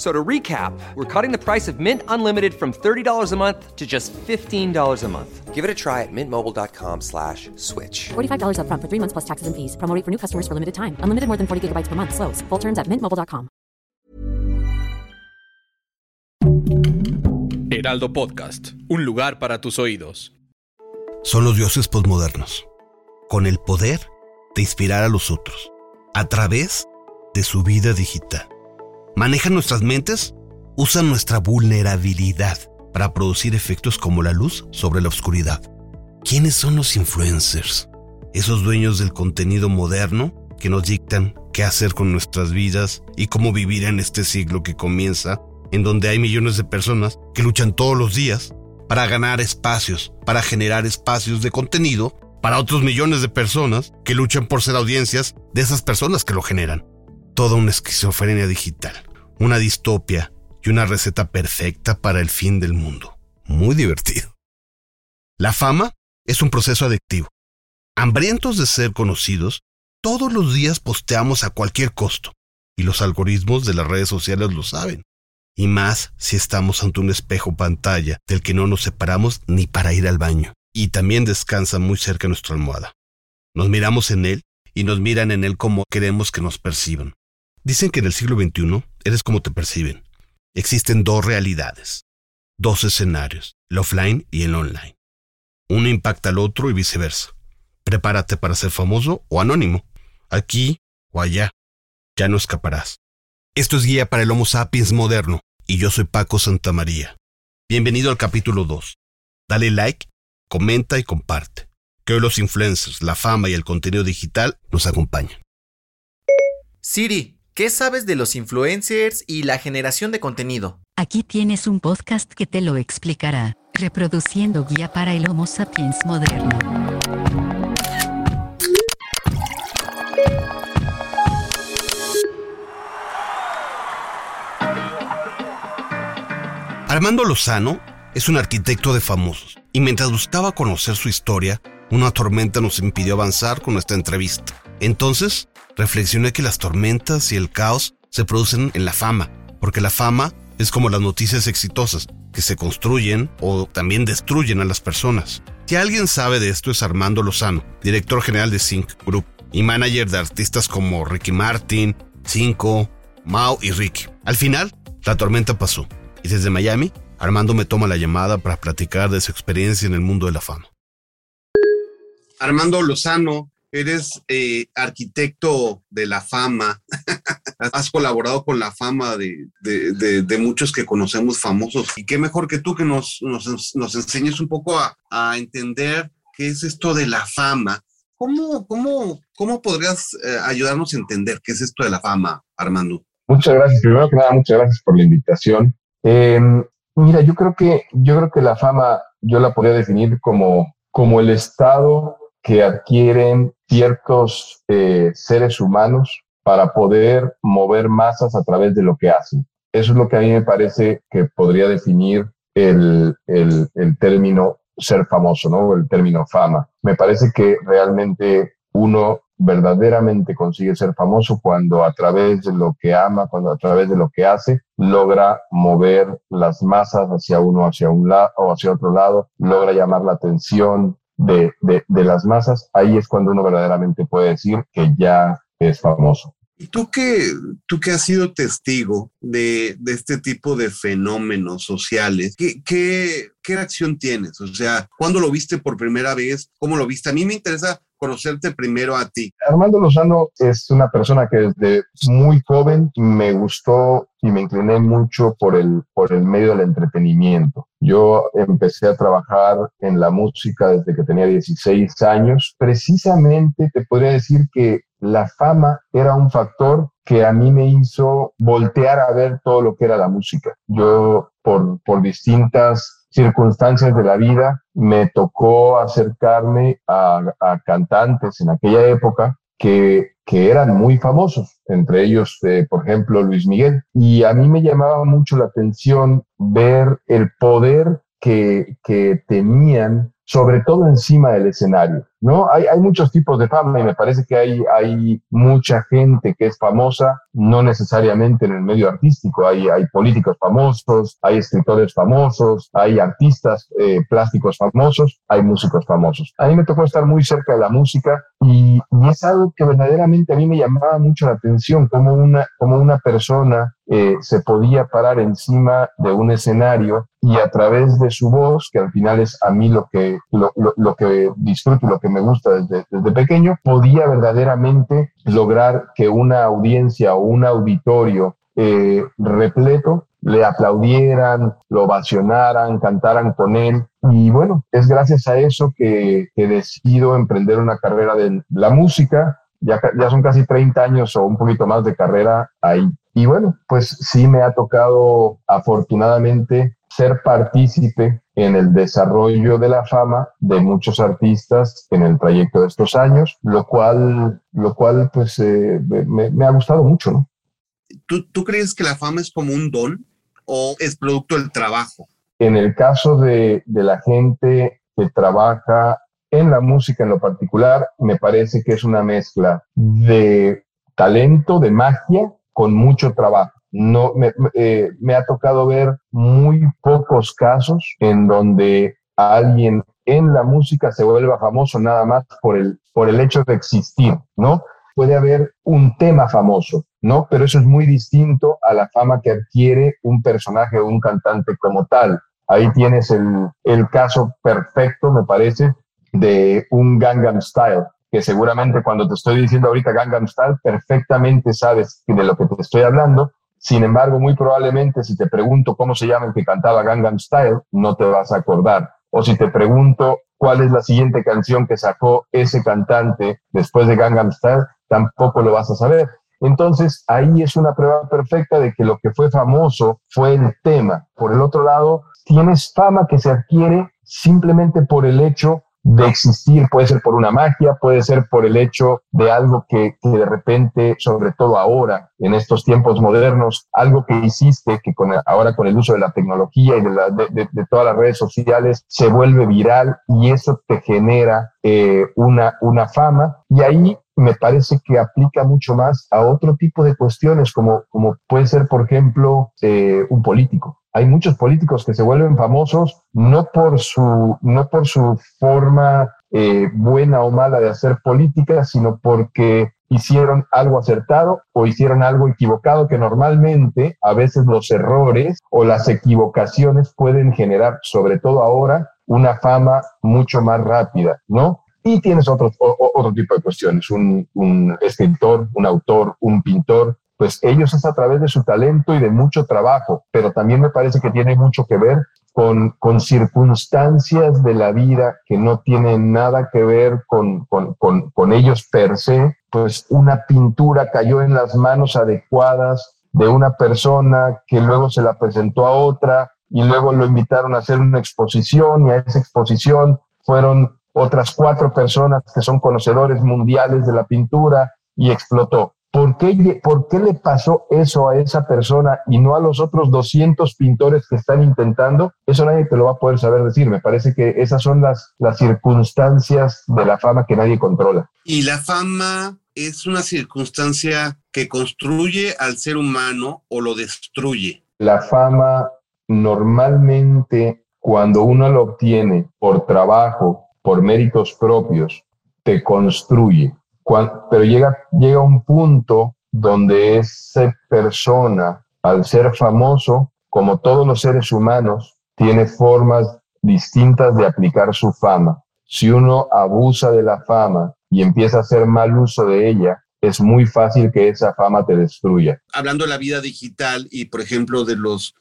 So to recap, we're cutting the price of Mint Unlimited from $30 a month to just $15 a month. Give it a try at mintmobile.com slash switch. $45 up front for three months plus taxes and fees. Promo rate for new customers for limited time. Unlimited more than 40 gigabytes per month. Slows. Full terms at mintmobile.com. Heraldo Podcast. Un lugar para tus oídos. Son los dioses posmodernos. Con el poder de inspirar a los otros. A través de su vida digital. Manejan nuestras mentes, usan nuestra vulnerabilidad para producir efectos como la luz sobre la oscuridad. ¿Quiénes son los influencers? Esos dueños del contenido moderno que nos dictan qué hacer con nuestras vidas y cómo vivir en este siglo que comienza, en donde hay millones de personas que luchan todos los días para ganar espacios, para generar espacios de contenido para otros millones de personas que luchan por ser audiencias de esas personas que lo generan. Toda una esquizofrenia digital, una distopia y una receta perfecta para el fin del mundo. Muy divertido. La fama es un proceso adictivo. Hambrientos de ser conocidos, todos los días posteamos a cualquier costo, y los algoritmos de las redes sociales lo saben. Y más si estamos ante un espejo pantalla del que no nos separamos ni para ir al baño, y también descansa muy cerca nuestra almohada. Nos miramos en él y nos miran en él como queremos que nos perciban. Dicen que en el siglo XXI eres como te perciben. Existen dos realidades, dos escenarios, el offline y el online. Uno impacta al otro y viceversa. Prepárate para ser famoso o anónimo, aquí o allá. Ya no escaparás. Esto es Guía para el Homo sapiens moderno y yo soy Paco Santamaría. Bienvenido al capítulo 2. Dale like, comenta y comparte. Que hoy los influencers, la fama y el contenido digital nos acompañan. Siri, ¿qué sabes de los influencers y la generación de contenido? Aquí tienes un podcast que te lo explicará, reproduciendo guía para el Homo sapiens moderno. Armando Lozano es un arquitecto de famosos y mientras buscaba conocer su historia, una tormenta nos impidió avanzar con nuestra entrevista. Entonces, reflexioné que las tormentas y el caos se producen en la fama, porque la fama es como las noticias exitosas, que se construyen o también destruyen a las personas. Si alguien sabe de esto es Armando Lozano, director general de Sync Group y manager de artistas como Ricky Martin, Cinco, Mao y Ricky. Al final, la tormenta pasó y desde Miami, Armando me toma la llamada para platicar de su experiencia en el mundo de la fama. Armando Lozano, eres eh, arquitecto de la fama. Has colaborado con la fama de, de, muchos que conocemos famosos. Y qué mejor que tú que nos, nos, nos enseñes un poco a, a, entender qué es esto de la fama. ¿Cómo, cómo, cómo podrías eh, ayudarnos a entender qué es esto de la fama, Armando? Muchas gracias. Primero que nada, muchas gracias por la invitación. Eh, mira, yo creo que yo creo que la fama yo la podría definir como como el estado que adquieren ciertos eh, seres humanos para poder mover masas a través de lo que hacen. Eso es lo que a mí me parece que podría definir el, el, el término ser famoso, ¿no? El término fama. Me parece que realmente uno verdaderamente consigue ser famoso cuando a través de lo que ama, cuando a través de lo que hace, logra mover las masas hacia uno, hacia un lado o hacia otro lado, logra llamar la atención de, de, de las masas. Ahí es cuando uno verdaderamente puede decir que ya es famoso. ¿Y tú que, tú que has sido testigo de, este tipo de fenómenos sociales, ¿qué, qué, ¿qué reacción tienes? O sea, ¿cuándo lo viste por primera vez? ¿Cómo lo viste? A mí me interesa conocerte primero a ti. Armando Lozano es una persona que desde muy joven me gustó y me incliné mucho por el, por el medio del entretenimiento. Yo empecé a trabajar en la música desde que tenía 16 años. Precisamente te podría decir que la fama era un factor que a mí me hizo voltear a ver todo lo que era la música. Yo, por, por distintas circunstancias de la vida, me tocó acercarme a, a, cantantes en aquella época que, que eran muy famosos, entre ellos, eh, por ejemplo, Luis Miguel. Y a mí me llamaba mucho la atención ver el poder que, que tenían sobre todo encima del escenario, ¿no? Hay, hay muchos tipos de fama y me parece que hay, hay mucha gente que es famosa, no necesariamente en el medio artístico, hay, hay políticos famosos, hay escritores famosos, hay artistas eh, plásticos famosos, hay músicos famosos. A mí me tocó estar muy cerca de la música y, y, es algo que verdaderamente a mí me llamaba mucho la atención, como una, como una persona eh, se podía parar encima de un escenario y a través de su voz, que al final es a mí lo que, lo, lo, lo que disfruto lo que me gusta desde, desde pequeño, podía verdaderamente lograr que una audiencia o un auditorio eh, repleto le aplaudieran, lo ovacionaran, cantaran con él. Y bueno, es gracias a eso que, que decido emprender una carrera de la música. Ya, ya son casi 30 años o un poquito más de carrera ahí. Y bueno, pues sí me ha tocado afortunadamente ser partícipe en el desarrollo de la fama de muchos artistas en el trayecto de estos años, lo cual, lo cual pues eh, me, me, ha gustado mucho, ¿no? ¿Tú, ¿Tú crees que la fama es como un don o es producto del trabajo? En el caso de, de la gente que trabaja en la música en lo particular, me parece que es una mezcla de talento, de magia, con mucho trabajo. No, me, eh, me ha tocado ver muy pocos casos en donde alguien en la música se vuelva famoso nada más por el, por el hecho de existir, ¿no? Puede haber un tema famoso, ¿no? Pero eso es muy distinto a la fama que adquiere un personaje o un cantante como tal. Ahí tienes el, el caso perfecto, me parece, de un Gangnam Style, que seguramente cuando te estoy diciendo ahorita Gangnam Style, perfectamente sabes de lo que te estoy hablando. Sin embargo, muy probablemente si te pregunto cómo se llama el que cantaba Gangnam Style, no te vas a acordar. O si te pregunto cuál es la siguiente canción que sacó ese cantante después de Gangnam Style, tampoco lo vas a saber. Entonces, ahí es una prueba perfecta de que lo que fue famoso fue el tema. Por el otro lado, tienes fama que se adquiere simplemente por el hecho de existir, puede ser por una magia, puede ser por el hecho de algo que, que, de repente, sobre todo ahora, en estos tiempos modernos, algo que hiciste, que con, ahora con el uso de la tecnología y de, la, de, de, de todas las redes sociales, se vuelve viral y eso te genera eh, una, una fama. Y ahí me parece que aplica mucho más a otro tipo de cuestiones, como, como puede ser, por ejemplo, eh, un político hay muchos políticos que se vuelven famosos no por su, no por su forma eh, buena o mala de hacer política, sino porque hicieron algo acertado o hicieron algo equivocado, que normalmente a veces los errores o las equivocaciones pueden generar, sobre todo ahora, una fama mucho más rápida, ¿no? Y tienes otro, otro tipo de cuestiones, un, un escritor, un autor, un pintor, pues ellos es a través de su talento y de mucho trabajo, pero también me parece que tiene mucho que ver con, con circunstancias de la vida que no tienen nada que ver con, con, con, con ellos per se, pues una pintura cayó en las manos adecuadas de una persona que luego se la presentó a otra y luego lo invitaron a hacer una exposición y a esa exposición fueron otras cuatro personas que son conocedores mundiales de la pintura y explotó. ¿Por qué, ¿Por qué le pasó eso a esa persona y no a los otros 200 pintores que están intentando? Eso nadie te lo va a poder saber decir. Me parece que esas son las, las circunstancias de la fama que nadie controla. Y la fama es una circunstancia que construye al ser humano o lo destruye. La fama normalmente cuando uno lo obtiene por trabajo, por méritos propios, te construye pero llega, llega un punto donde esa persona, al ser famoso, como todos los seres humanos, tiene formas distintas de aplicar su fama. Si uno abusa de la fama y empieza a hacer mal uso de ella, es muy fácil que esa fama te destruya. Hablando de la vida digital y, por ejemplo, de los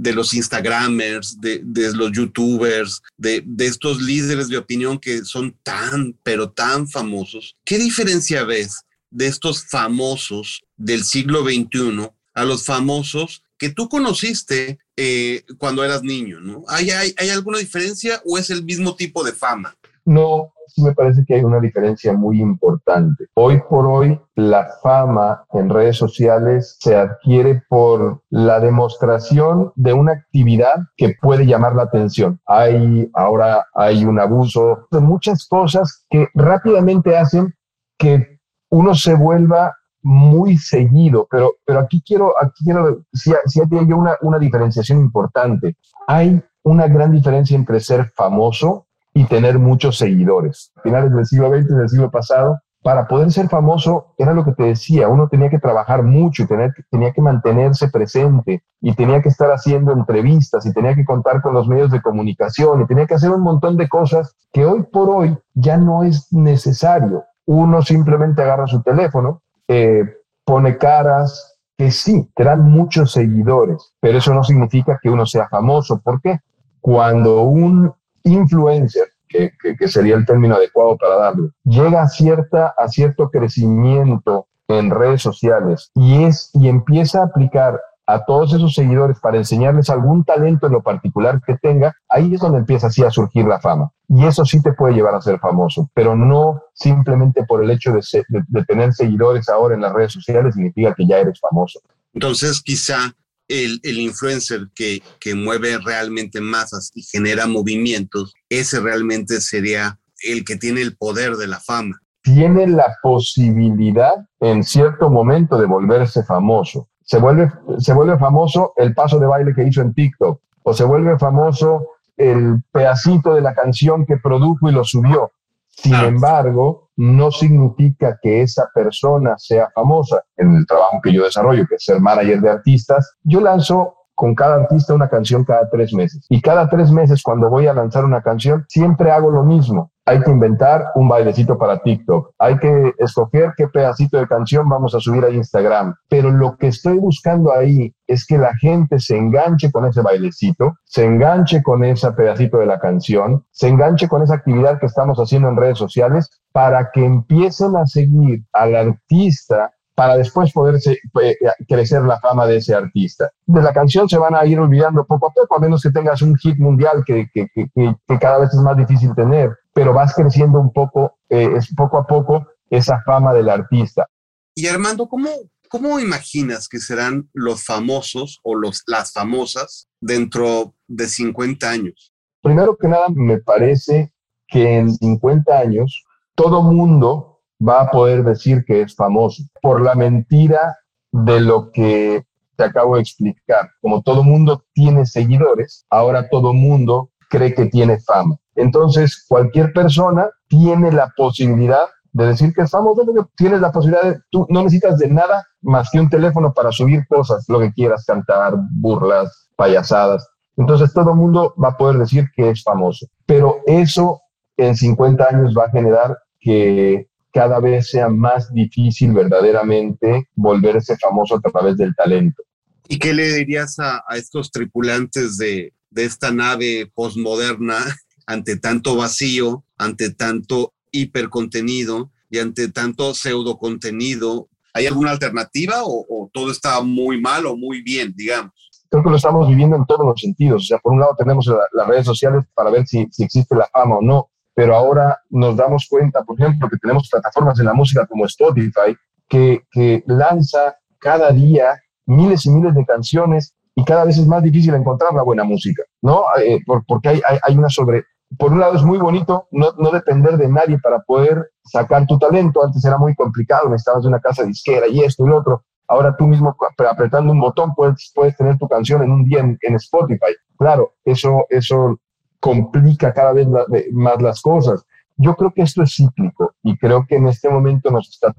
de los Instagramers, de, los YouTubers, de, estos líderes de opinión que son tan, pero tan famosos. ¿Qué diferencia ves de estos famosos del siglo XXI a los famosos que tú conociste eh, cuando eras niño? ¿no? ¿Hay, hay, ¿Hay alguna diferencia o es el mismo tipo de fama? No, sí me parece que hay una diferencia muy importante. Hoy por hoy, la fama en redes sociales se adquiere por la demostración de una actividad que puede llamar la atención. Hay ahora hay un abuso de muchas cosas que rápidamente hacen que uno se vuelva muy seguido, pero, pero aquí quiero, aquí quiero, si, si hay una, una diferenciación importante. Hay una gran diferencia entre ser famoso y tener muchos seguidores. Finales del siglo XX del siglo pasado, para poder ser famoso, era lo que te decía, uno tenía que trabajar mucho tener, tenía que mantenerse presente y tenía que estar haciendo entrevistas y tenía que contar con los medios de comunicación y tenía que hacer un montón de cosas que hoy por hoy ya no es necesario. Uno simplemente agarra su teléfono, eh, pone caras, que sí, te dan muchos seguidores, pero eso no significa que uno sea famoso. ¿Por qué? Cuando un influencer, que, sería el término adecuado para darle, llega a, cierta, a cierto crecimiento en redes sociales y, es, y empieza a aplicar a todos esos seguidores para enseñarles algún talento en lo particular que tenga, ahí es donde empieza así a surgir la fama. Y eso sí te puede llevar a ser famoso, pero no simplemente por el hecho de tener seguidores ahora en las redes sociales significa que ya eres famoso. Entonces, quizá el, influencer que, que mueve realmente masas y genera movimientos, ese realmente sería el que tiene el poder de la fama. Tiene la posibilidad en cierto momento de volverse famoso. Se vuelve, se vuelve famoso el paso de baile que hizo en TikTok, o se vuelve famoso el pedacito de la canción que produjo y lo subió. Sin embargo, no significa que esa persona sea famosa. En el trabajo que yo desarrollo, que es ser manager de artistas, yo lanzo con cada artista una canción cada tres meses. Y cada tres meses cuando voy a lanzar una canción, siempre hago lo mismo. Hay que inventar un bailecito para TikTok. Hay que escoger qué pedacito de canción vamos a subir a Instagram. Pero lo que estoy buscando ahí es que la gente se enganche con ese bailecito, se enganche con ese pedacito de la canción, se enganche con esa actividad que estamos haciendo en redes sociales para que empiecen a seguir al artista para después poder eh, crecer la fama de ese artista. De la canción se van a ir olvidando poco a poco, a menos que tengas un hit mundial que, que, que, cada vez es más difícil tener, pero vas creciendo un poco, eh, es poco a poco esa fama del artista. Y Armando, ¿cómo, ¿cómo imaginas que serán los famosos o los, las famosas dentro de 50 años? Primero que nada, me parece que en 50 años todo mundo va a poder decir que es famoso por la mentira de lo que te acabo de explicar. Como todo mundo tiene seguidores, ahora todo mundo cree que tiene fama. Entonces, cualquier persona tiene la posibilidad de decir que es famoso, tienes la posibilidad de, tú no necesitas de nada más que un teléfono para subir cosas, lo que quieras, cantar, burlas, payasadas. Entonces todo el mundo va a poder decir que es famoso. Pero eso en 50 años va a generar que cada vez sea más difícil verdaderamente volverse famoso a través del talento. ¿Y qué le dirías a, estos tripulantes de, de esta nave postmoderna ante tanto vacío, ante tanto hipercontenido y ante tanto pseudo contenido? ¿Hay alguna alternativa o, todo está muy mal o muy bien, digamos? Creo que lo estamos viviendo en todos los sentidos. O sea, por un lado tenemos las redes sociales para ver si, existe la fama o no, pero ahora nos damos cuenta, por ejemplo, que tenemos plataformas de la música como Spotify, que lanza cada día miles y miles de canciones y cada vez es más difícil encontrar la buena música, ¿no? Eh, porque hay, hay, una sobre... Por un lado es muy bonito no, no, depender de nadie para poder sacar tu talento. Antes era muy complicado, necesitabas una casa disquera y esto y lo otro. Ahora tú mismo apretando un botón puedes, puedes tener tu canción en un día en, en Spotify. Claro, eso, eso complica cada vez más las cosas. Yo creo que esto es cíclico y creo que en este momento nos está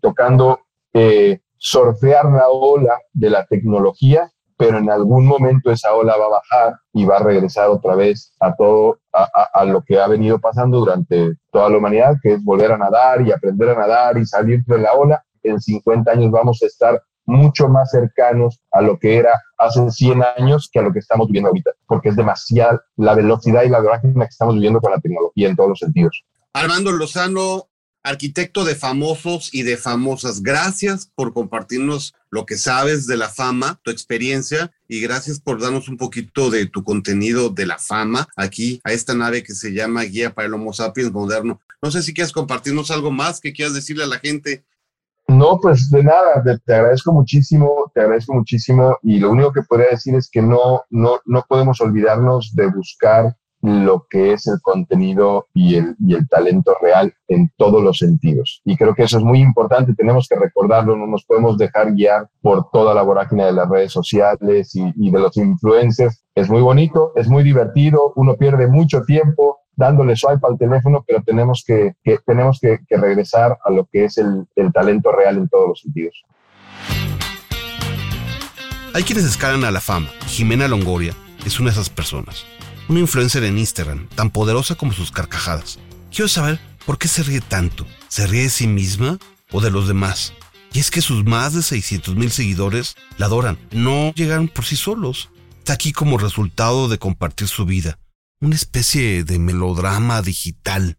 tocando eh, sorfear la ola de la tecnología, pero en algún momento esa ola va a bajar y va a regresar otra vez a todo, a, a, lo que ha venido pasando durante toda la humanidad, que es volver a nadar y aprender a nadar y salir de la ola. En 50 años vamos a estar mucho más cercanos a lo que era hace 100 años que a lo que estamos viviendo ahorita, porque es demasiada la velocidad y la vorágine que estamos viviendo con la tecnología en todos los sentidos. Armando Lozano, arquitecto de famosos y de famosas. Gracias por compartirnos lo que sabes de la fama, tu experiencia y gracias por darnos un poquito de tu contenido de la fama aquí a esta nave que se llama Guía para el Homo sapiens moderno. No sé si quieres compartirnos algo más que quieras decirle a la gente. No, pues de nada, te, agradezco muchísimo, te agradezco muchísimo y lo único que podría decir es que no, no, no podemos olvidarnos de buscar lo que es el contenido y el, y el talento real en todos los sentidos. Y creo que eso es muy importante, tenemos que recordarlo, no nos podemos dejar guiar por toda la vorágine de las redes sociales y, de los influencers. Es muy bonito, es muy divertido, uno pierde mucho tiempo dándole swipe al teléfono, pero tenemos que, que tenemos que, regresar a lo que es el, el talento real en todos los sentidos. Hay quienes escalan a la fama. Jimena Longoria es una de esas personas una influencer en Instagram, tan poderosa como sus carcajadas. Quiero saber por qué se ríe tanto. ¿Se ríe de sí misma o de los demás? Y es que sus más de 600 mil seguidores la adoran. No llegan por sí solos. Está aquí como resultado de compartir su vida. Una especie de melodrama digital.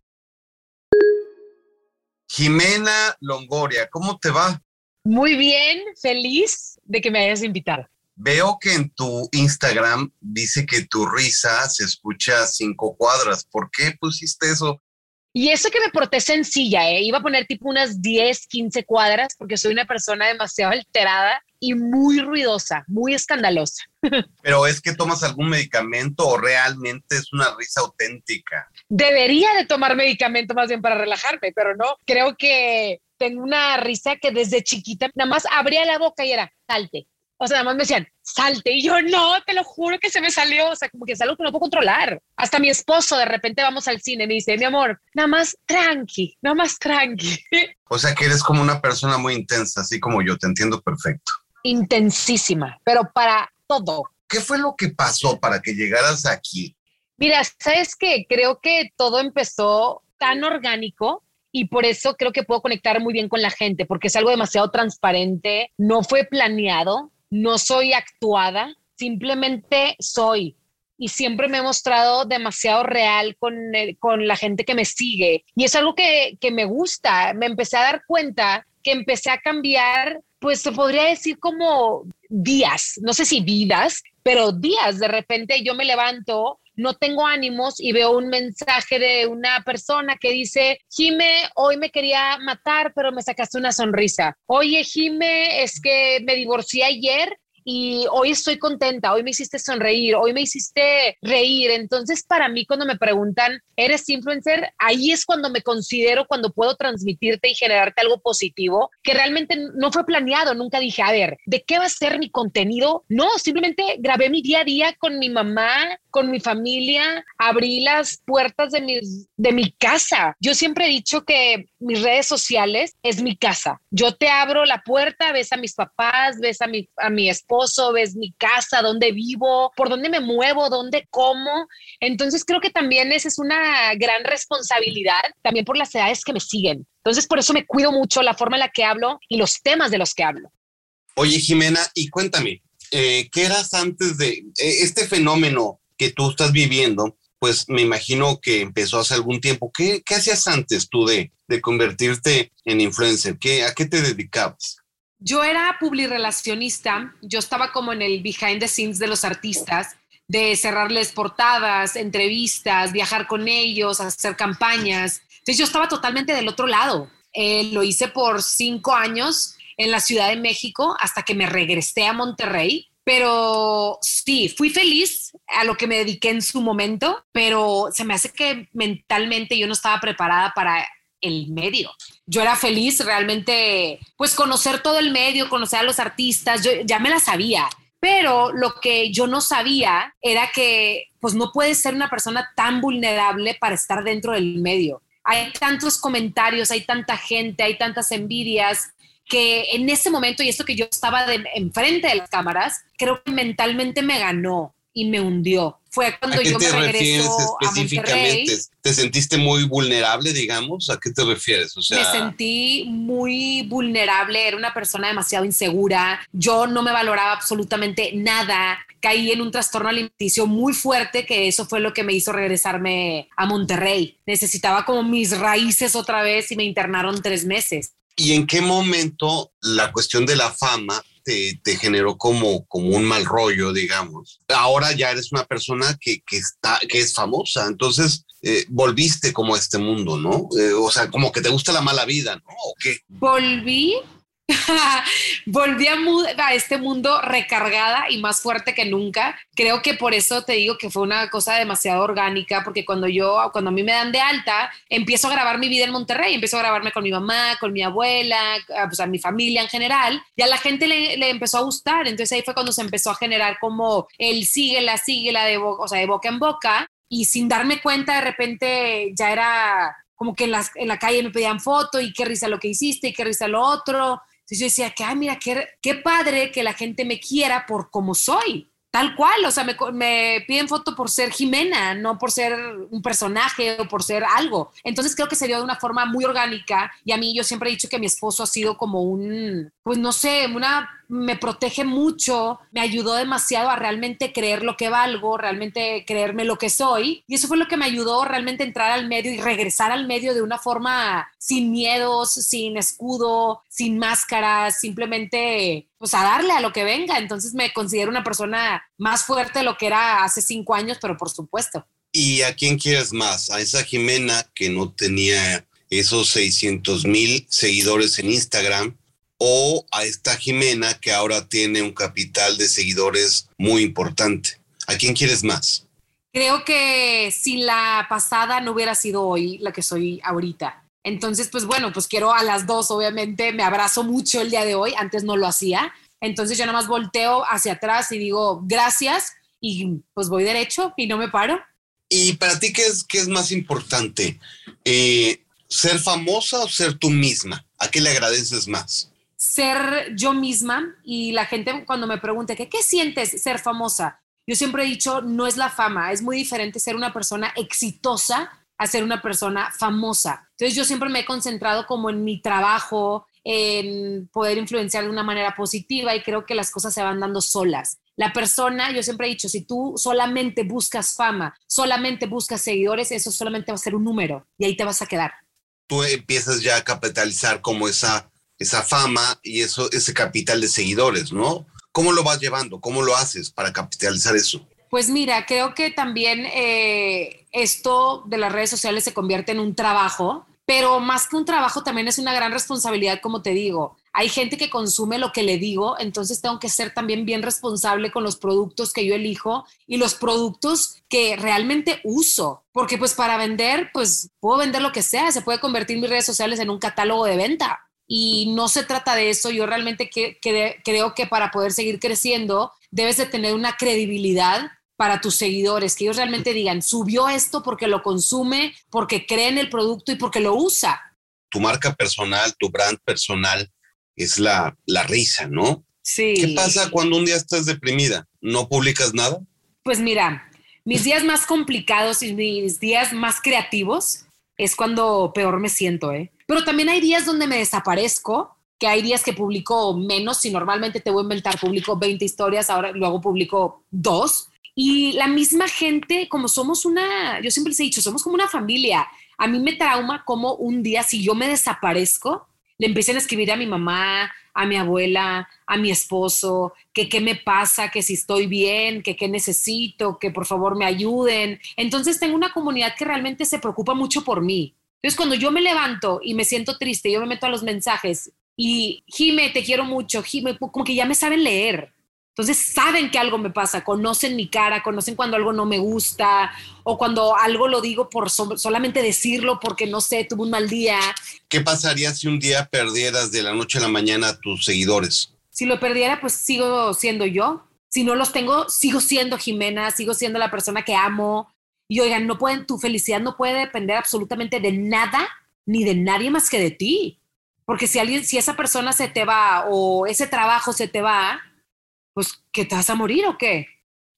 Jimena Longoria, ¿cómo te va? Muy bien, feliz de que me hayas invitado. Veo que en tu Instagram dice que tu risa se escucha a cinco cuadras. ¿Por qué pusiste eso? Y eso que me porté sencilla, ¿eh? Iba a poner tipo unas 10, 15 cuadras porque soy una persona demasiado alterada y muy ruidosa, muy escandalosa. Pero es que tomas algún medicamento o realmente es una risa auténtica. Debería de tomar medicamento más bien para relajarme, pero no. Creo que tengo una risa que desde chiquita nada más abría la boca y era salte, o sea, además me decían, salte. Y yo, no, te lo juro que se me salió. O sea, como que es algo que no puedo controlar. Hasta mi esposo, de repente vamos al cine, me dice, mi amor, nada más tranqui, nada más tranqui. O sea, que eres como una persona muy intensa, así como yo, te entiendo perfecto. Intensísima, pero para todo. ¿Qué fue lo que pasó para que llegaras aquí? Mira, sabes que creo que todo empezó tan orgánico y por eso creo que puedo conectar muy bien con la gente, porque es algo demasiado transparente, no fue planeado, no soy actuada, simplemente soy. Y siempre me he mostrado demasiado real con, con la gente que me sigue. Y es algo que, que me gusta. Me empecé a dar cuenta que empecé a cambiar, pues se podría decir como días, no sé si vidas, pero días. De repente yo me levanto no tengo ánimos y veo un mensaje de una persona que dice, Jime, hoy me quería matar, pero me sacaste una sonrisa. Oye, Jime, es que me divorcié ayer y hoy estoy contenta, hoy me hiciste sonreír, hoy me hiciste reír. Entonces, para mí, cuando me preguntan, ¿eres influencer? Ahí es cuando me considero, cuando puedo transmitirte y generarte algo positivo, que realmente no fue planeado. Nunca dije, a ver, ¿de qué va a ser mi contenido? No, simplemente grabé mi día a día con mi mamá, con mi familia, abrí las puertas de mi, de mi casa. Yo siempre he dicho que mis redes sociales es mi casa. Yo te abro la puerta, ves a mis papás, ves a mi, a mi esposo, ves mi casa, dónde vivo, por dónde me muevo, dónde como. Entonces creo que también esa es una gran responsabilidad, también por las edades que me siguen. Entonces por eso me cuido mucho la forma en la que hablo y los temas de los que hablo. Oye, Jimena, y cuéntame, eh, ¿qué eras antes de eh, este fenómeno que tú estás viviendo? Pues me imagino que empezó hace algún tiempo. ¿Qué, qué hacías antes tú de, de convertirte en influencer? ¿Qué, ¿A qué te dedicabas? Yo era publirelacionista, yo estaba como en el behind the scenes de los artistas, de cerrarles portadas, entrevistas, viajar con ellos, hacer campañas. Entonces yo estaba totalmente del otro lado. Eh, lo hice por cinco años en la Ciudad de México hasta que me regresé a Monterrey. Pero sí, fui feliz a lo que me dediqué en su momento, pero se me hace que mentalmente yo no estaba preparada para el medio. Yo era feliz realmente, pues conocer todo el medio, conocer a los artistas, yo ya me la sabía, pero lo que yo no sabía era que pues no puedes ser una persona tan vulnerable para estar dentro del medio. Hay tantos comentarios, hay tanta gente, hay tantas envidias que en ese momento, y esto que yo estaba de, enfrente de las cámaras, creo que mentalmente me ganó y me hundió. Fue cuando ¿A qué yo te me refieres regreso a específicamente? ¿Te sentiste muy vulnerable, digamos? ¿A qué te refieres? O sea, me sentí muy vulnerable, era una persona demasiado insegura, yo no me valoraba absolutamente nada, caí en un trastorno alimenticio muy fuerte que eso fue lo que me hizo regresarme a Monterrey. Necesitaba como mis raíces otra vez y me internaron tres meses. ¿y en qué momento la cuestión de la fama te, generó como, como un mal rollo, digamos? Ahora ya eres una persona que, que está, que es famosa, entonces eh, volviste como a este mundo, ¿no? Eh, o sea, como que te gusta la mala vida, ¿no? ¿O qué? Volví, volví a, a este mundo recargada y más fuerte que nunca. Creo que por eso te digo que fue una cosa demasiado orgánica, porque cuando yo, cuando a mí me dan de alta, empiezo a grabar mi vida en Monterrey, empiezo a grabarme con mi mamá, con mi abuela, pues a mi familia en general, y a la gente le, le empezó a gustar. Entonces ahí fue cuando se empezó a generar como el síguela, síguela, de, o sea, de boca en boca, y sin darme cuenta, de repente ya era como que en, en la calle me pedían foto y qué risa lo que hiciste y qué risa lo otro. Entonces yo decía que, ah, mira, qué, qué padre que la gente me quiera por como soy. Tal cual, o sea, me, me piden foto por ser Jimena, no por ser un personaje o por ser algo. Entonces creo que se dio de una forma muy orgánica y a mí yo siempre he dicho que mi esposo ha sido como un, pues no sé, una, me protege mucho, me ayudó demasiado a realmente creer lo que valgo, realmente creerme lo que soy y eso fue lo que me ayudó realmente a entrar al medio y regresar al medio de una forma sin miedos, sin escudo, sin máscaras, simplemente pues a darle a lo que venga. Entonces me considero una persona más fuerte de lo que era hace cinco años, pero por supuesto. ¿Y a quién quieres más? ¿A esa Jimena que no tenía esos 600 mil seguidores en Instagram? ¿O a esta Jimena que ahora tiene un capital de seguidores muy importante? ¿A quién quieres más? Creo que sin la pasada no hubiera sido hoy la que soy ahorita. Entonces, pues bueno, pues quiero a las dos, obviamente, me abrazo mucho el día de hoy, antes no lo hacía. Entonces yo nada más volteo hacia atrás y digo gracias y pues voy derecho y no me paro. ¿Y para ti qué es, qué es más importante? Eh, ¿Ser famosa o ser tú misma? ¿A qué le agradeces más? Ser yo misma y la gente cuando me pregunta qué sientes ser famosa, yo siempre he dicho no es la fama, es muy diferente ser una persona exitosa a ser una persona famosa. Entonces yo siempre me he concentrado como en mi trabajo, en poder influenciar de una manera positiva y creo que las cosas se van dando solas. La persona, yo siempre he dicho, si tú solamente buscas fama, solamente buscas seguidores, eso solamente va a ser un número y ahí te vas a quedar. Tú empiezas ya a capitalizar como esa, esa fama y eso, ese capital de seguidores, ¿no? ¿Cómo lo vas llevando? ¿Cómo lo haces para capitalizar eso? Pues mira, creo que también eh, esto de las redes sociales se convierte en un trabajo, pero más que un trabajo también es una gran responsabilidad, como te digo. Hay gente que consume lo que le digo, entonces tengo que ser también bien responsable con los productos que yo elijo y los productos que realmente uso, porque pues para vender, pues puedo vender lo que sea, se puede convertir mis redes sociales en un catálogo de venta y no se trata de eso. Yo realmente que, que- creo que para poder seguir creciendo debes de tener una credibilidad para tus seguidores, que ellos realmente digan, subió esto porque lo consume, porque cree en el producto y porque lo usa. Tu marca personal, tu brand personal es la, la risa, ¿no? Sí. ¿Qué pasa cuando un día estás deprimida? ¿No publicas nada? Pues mira, mis días más complicados y mis días más creativos es cuando peor me siento, ¿eh? Pero también hay días donde me desaparezco, que hay días que publico menos, si normalmente te voy a inventar, publico 20 historias, ahora luego publico dos. Y la misma gente, como somos una, yo siempre les he dicho, somos como una familia. A mí me trauma como un día, si yo me desaparezco, le empiecen a escribir a mi mamá, a mi abuela, a mi esposo, que qué me pasa, que si estoy bien, que qué necesito, que por favor me ayuden. Entonces tengo una comunidad que realmente se preocupa mucho por mí. Entonces cuando yo me levanto y me siento triste, yo me meto a los mensajes y Jime, te quiero mucho, Jime, como que ya me saben leer. Entonces saben que algo me pasa, conocen mi cara, conocen cuando algo no me gusta o cuando algo lo digo por so- solamente decirlo porque no sé, tuve un mal día. ¿Qué pasaría si un día perdieras de la noche a la mañana a tus seguidores? Si lo perdiera, pues sigo siendo yo. Si no los tengo, sigo siendo Jimena, sigo siendo la persona que amo. Y oigan, no pueden, tu felicidad no puede depender absolutamente de nada ni de nadie más que de ti. Porque si alguien, si esa persona se te va o ese trabajo se te va, pues que te vas a morir o qué.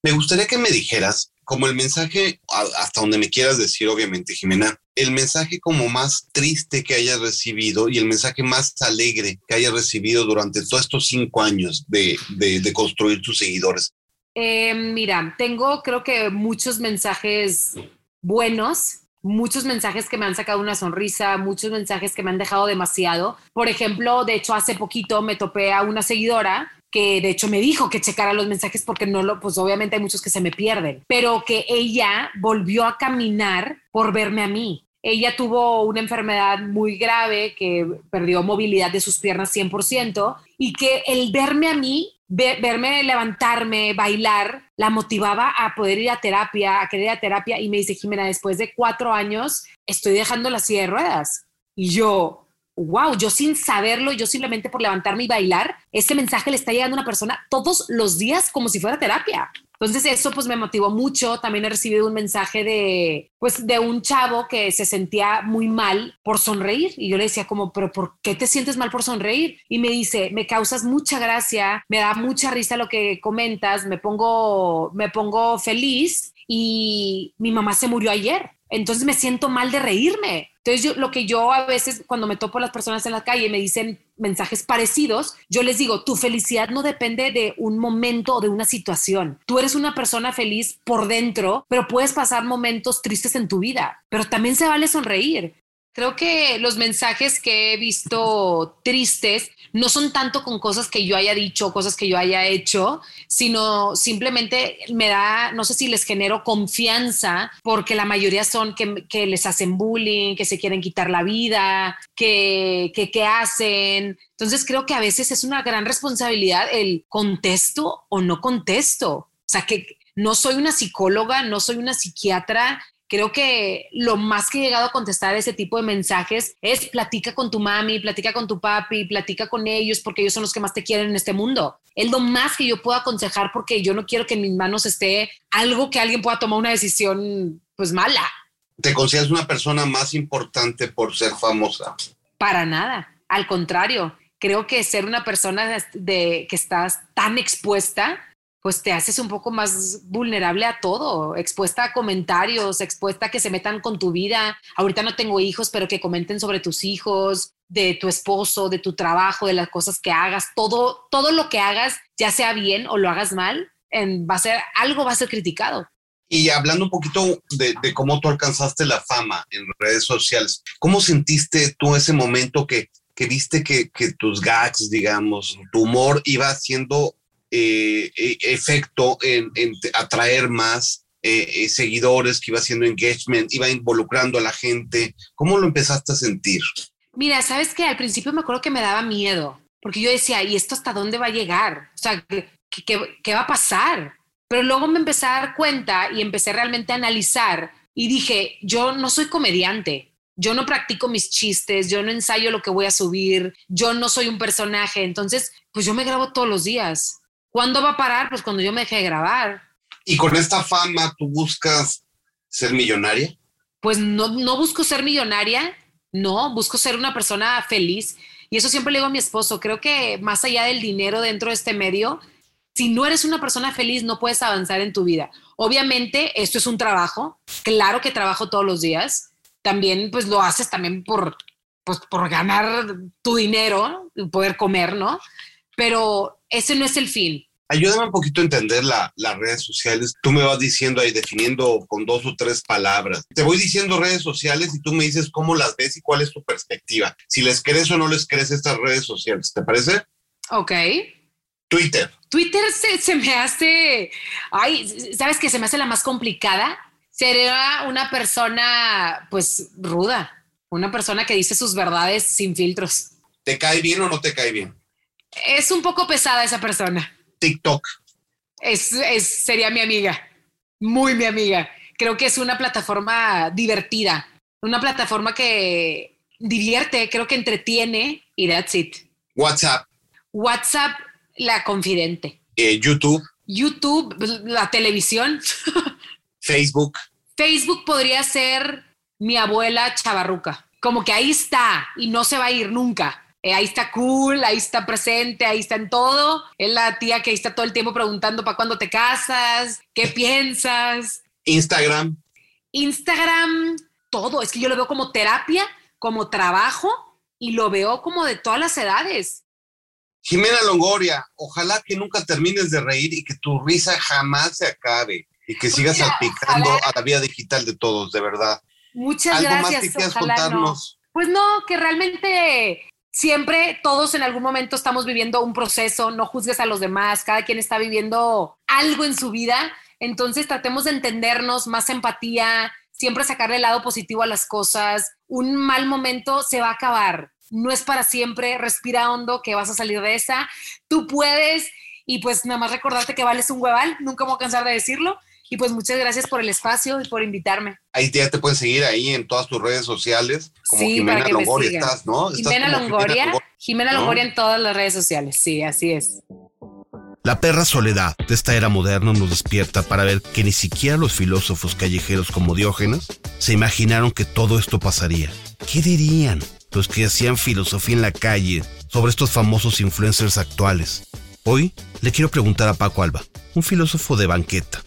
Me gustaría que me dijeras, como el mensaje, hasta donde me quieras decir, obviamente, Jimena, el mensaje como más triste que hayas recibido y el mensaje más alegre que hayas recibido durante todos estos cinco años de, de, construir tus seguidores. Eh, mira, tengo creo que muchos mensajes buenos, muchos mensajes que me han sacado una sonrisa, muchos mensajes que me han dejado demasiado. Por ejemplo, de hecho, hace poquito me topé a una seguidora que de hecho me dijo que checara los mensajes porque no lo, pues obviamente hay muchos que se me pierden, pero que ella volvió a caminar por verme a mí. Ella tuvo una enfermedad muy grave que perdió movilidad de sus piernas 100% y que el verme a mí, verme levantarme, bailar, la motivaba a poder ir a terapia, a querer ir a terapia y me dice, Jimena, después de cuatro años estoy dejando la silla de ruedas. Y yo, wow, yo sin saberlo, yo simplemente por levantarme y bailar, este mensaje le está llegando a una persona todos los días como si fuera terapia. Entonces eso pues me motivó mucho. También he recibido un mensaje de pues de un chavo que se sentía muy mal por sonreír y yo le decía como, pero ¿por qué te sientes mal por sonreír? Y me dice, me causas mucha gracia, me da mucha risa lo que comentas, me pongo me pongo feliz y mi mamá se murió ayer. Entonces me siento mal de reírme entonces, yo, lo que yo a veces, cuando me topo las personas en la calle me dicen mensajes parecidos, yo les digo, tu felicidad no depende de un momento o de una situación. Tú eres una persona feliz por dentro, pero puedes pasar momentos tristes en tu vida, pero también se vale sonreír. Creo que los mensajes que he visto tristes no son tanto con cosas que yo haya dicho, cosas que yo haya hecho, sino simplemente me da, no sé si les genero confianza, porque la mayoría son que, les hacen bullying, que se quieren quitar la vida, que, que, que hacen. Entonces creo que a veces es una gran responsabilidad el contesto o no contesto. O sea, que no soy una psicóloga, no soy una psiquiatra, Creo que lo más que he llegado a contestar ese tipo de mensajes es platica con tu mami, platica con tu papi, platica con ellos porque ellos son los que más te quieren en este mundo. Es lo más que yo puedo aconsejar porque yo no quiero que en mis manos esté algo que alguien pueda tomar una decisión pues mala. ¿Te consideras una persona más importante por ser famosa? Para nada, al contrario, creo que ser una persona de, que estás tan expuesta pues te haces un poco más vulnerable a todo, expuesta a comentarios, expuesta a que se metan con tu vida. Ahorita no tengo hijos, pero que comenten sobre tus hijos, de tu esposo, de tu trabajo, de las cosas que hagas, todo, todo lo que hagas, ya sea bien o lo hagas mal, en, va a ser, algo va a ser criticado. Y hablando un poquito de, cómo tú alcanzaste la fama en redes sociales, ¿cómo sentiste tú ese momento que, que viste que, que tus gags, digamos, tu humor iba haciendo eh, eh, efecto en, atraer más eh, seguidores, que iba haciendo engagement, iba involucrando a la gente. ¿Cómo lo empezaste a sentir? Mira, sabes que al principio me acuerdo que me daba miedo, porque yo decía, ¿y esto hasta dónde va a llegar? O sea, ¿qué, qué va a pasar? Pero luego me empecé a dar cuenta y empecé realmente a analizar y dije, yo no soy comediante, yo no practico mis chistes, yo no ensayo lo que voy a subir, yo no soy un personaje, entonces, pues yo me grabo todos los días. ¿Cuándo va a parar? Pues cuando yo me deje de grabar. ¿Y con esta fama tú buscas ser millonaria? Pues no, no busco ser millonaria, no, busco ser una persona feliz. Y eso siempre le digo a mi esposo, creo que más allá del dinero dentro de este medio, si no eres una persona feliz, no puedes avanzar en tu vida. Obviamente, esto es un trabajo, claro que trabajo todos los días, también pues lo haces también por, pues, por ganar tu dinero, poder comer, ¿no? Pero ese no es el fin. Ayúdame un poquito a entender las redes sociales. Tú me vas diciendo ahí, definiendo con dos o tres palabras. Te voy diciendo redes sociales y tú me dices cómo las ves y cuál es tu perspectiva. Si les crees o no les crees estas redes sociales. ¿Te parece? Ok. Twitter. Twitter se, se me hace, ay, ¿sabes que se me hace la más complicada? Sería una persona, pues, ruda. Una persona que dice sus verdades sin filtros. ¿Te cae bien o no te cae bien? Es un poco pesada esa persona. TikTok. Es, sería mi amiga, muy mi amiga. Creo que es una plataforma divertida, una plataforma que divierte, creo que entretiene y that's it. WhatsApp. WhatsApp, la confidente. Eh, YouTube. YouTube, la televisión. Facebook. Facebook podría ser mi abuela chavarruca. Como que ahí está y no se va a ir nunca eh, ahí está cool, ahí está presente, ahí está en todo. Es la tía que ahí está todo el tiempo preguntando para cuándo te casas, qué piensas. Instagram. Instagram, todo. Es que yo lo veo como terapia, como trabajo y lo veo como de todas las edades. Jimena Longoria, ojalá que nunca termines de reír y que tu risa jamás se acabe y que sigas Mira, salpicando ojalá. a la vida digital de todos, de verdad. Muchas ¿Algo más gracias. que quieras ojalá no. contarnos? Pues no, que realmente siempre todos en algún momento estamos viviendo un proceso, no juzgues a los demás, cada quien está viviendo algo en su vida, entonces tratemos de entendernos, más empatía, siempre sacarle el lado positivo a las cosas. Un mal momento se va a acabar, no es para siempre, respira hondo que vas a salir de esa, tú puedes y pues nada más recordarte que vales un hueval, nunca me voy a cansar de decirlo. Y pues muchas gracias por el espacio y por invitarme. Ahí ya te pueden seguir ahí en todas tus redes sociales, como Sí, Jimena para que me Longoria sigan. estás, ¿no? Jimena Longoria, Longoria, Jimena ¿no? Longoria en todas las redes sociales, sí, así es. La perra soledad de esta era moderna nos despierta para ver que ni siquiera los filósofos callejeros como Diógenes se imaginaron que todo esto pasaría. ¿Qué dirían los que hacían filosofía en la calle sobre estos famosos influencers actuales? Hoy le quiero preguntar a Paco Alba, un filósofo de banqueta.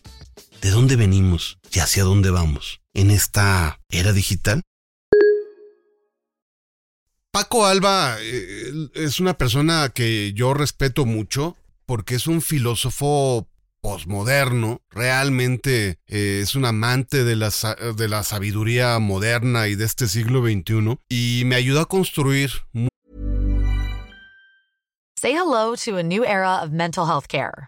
¿De dónde venimos y hacia dónde vamos en esta era digital? Paco Alba eh, es una persona que yo respeto mucho porque es un filósofo posmoderno, realmente eh, es un amante de la, de la sabiduría moderna y de este siglo XXI y me ayudó a construir Say hello to a new era of mental health care.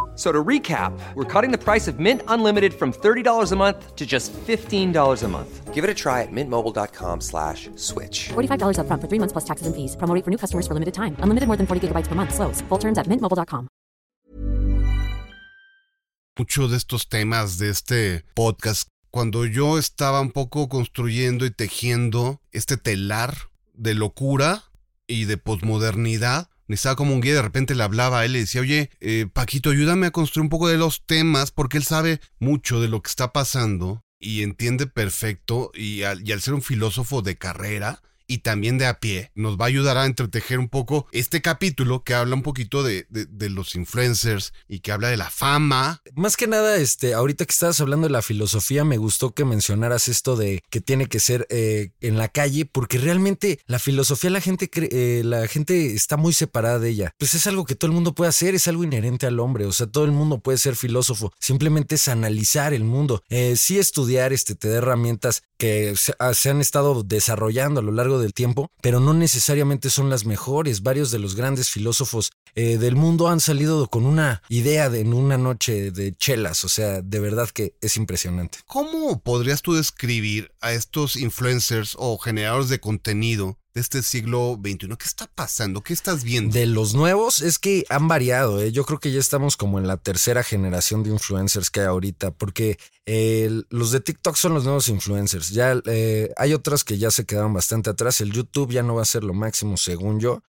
F- So to recap, we're cutting the price of Mint Unlimited from $30 a month to just $15 a month. Give it a try at mintmobile.com slash switch. $45 upfront for three months plus taxes and fees. Promo for new customers for limited time. Unlimited more than 40 gigabytes per month. Slows. Full terms at mintmobile.com. mucho de estos temas de este podcast cuando yo estaba un poco construyendo y tejiendo este telar de locura y de posmodernidad. Necesitaba como un guía, de repente le hablaba a él y le decía, oye, eh, Paquito, ayúdame a construir un poco de los temas porque él sabe mucho de lo que está pasando y entiende perfecto y al, y al ser un filósofo de carrera, y también de a pie. Nos va a ayudar a entretejer un poco este capítulo que habla un poquito de, de, de, los influencers y que habla de la fama. Más que nada, este, ahorita que estabas hablando de la filosofía, me gustó que mencionaras esto de que tiene que ser eh, en la calle, porque realmente la filosofía la gente eh, la gente está muy separada de ella. Pues es algo que todo el mundo puede hacer, es algo inherente al hombre. O sea, todo el mundo puede ser filósofo. Simplemente es analizar el mundo. Eh, sí estudiar, este, te da herramientas que se, se han estado desarrollando a lo largo del tiempo, pero no necesariamente son las mejores. Varios de los grandes filósofos eh, del mundo han salido con una idea de, en una noche de chelas, o sea, de verdad que es impresionante. ¿Cómo podrías tú describir a estos influencers o generadores de contenido de este siglo XXI. ¿Qué está pasando? ¿Qué estás viendo? De los nuevos es que han variado. ¿eh? Yo creo que ya estamos como en la tercera generación de influencers que hay ahorita, porque eh, los de TikTok son los nuevos influencers. Ya eh, hay otras que ya se quedaron bastante atrás. El YouTube ya no va a ser lo máximo, según yo.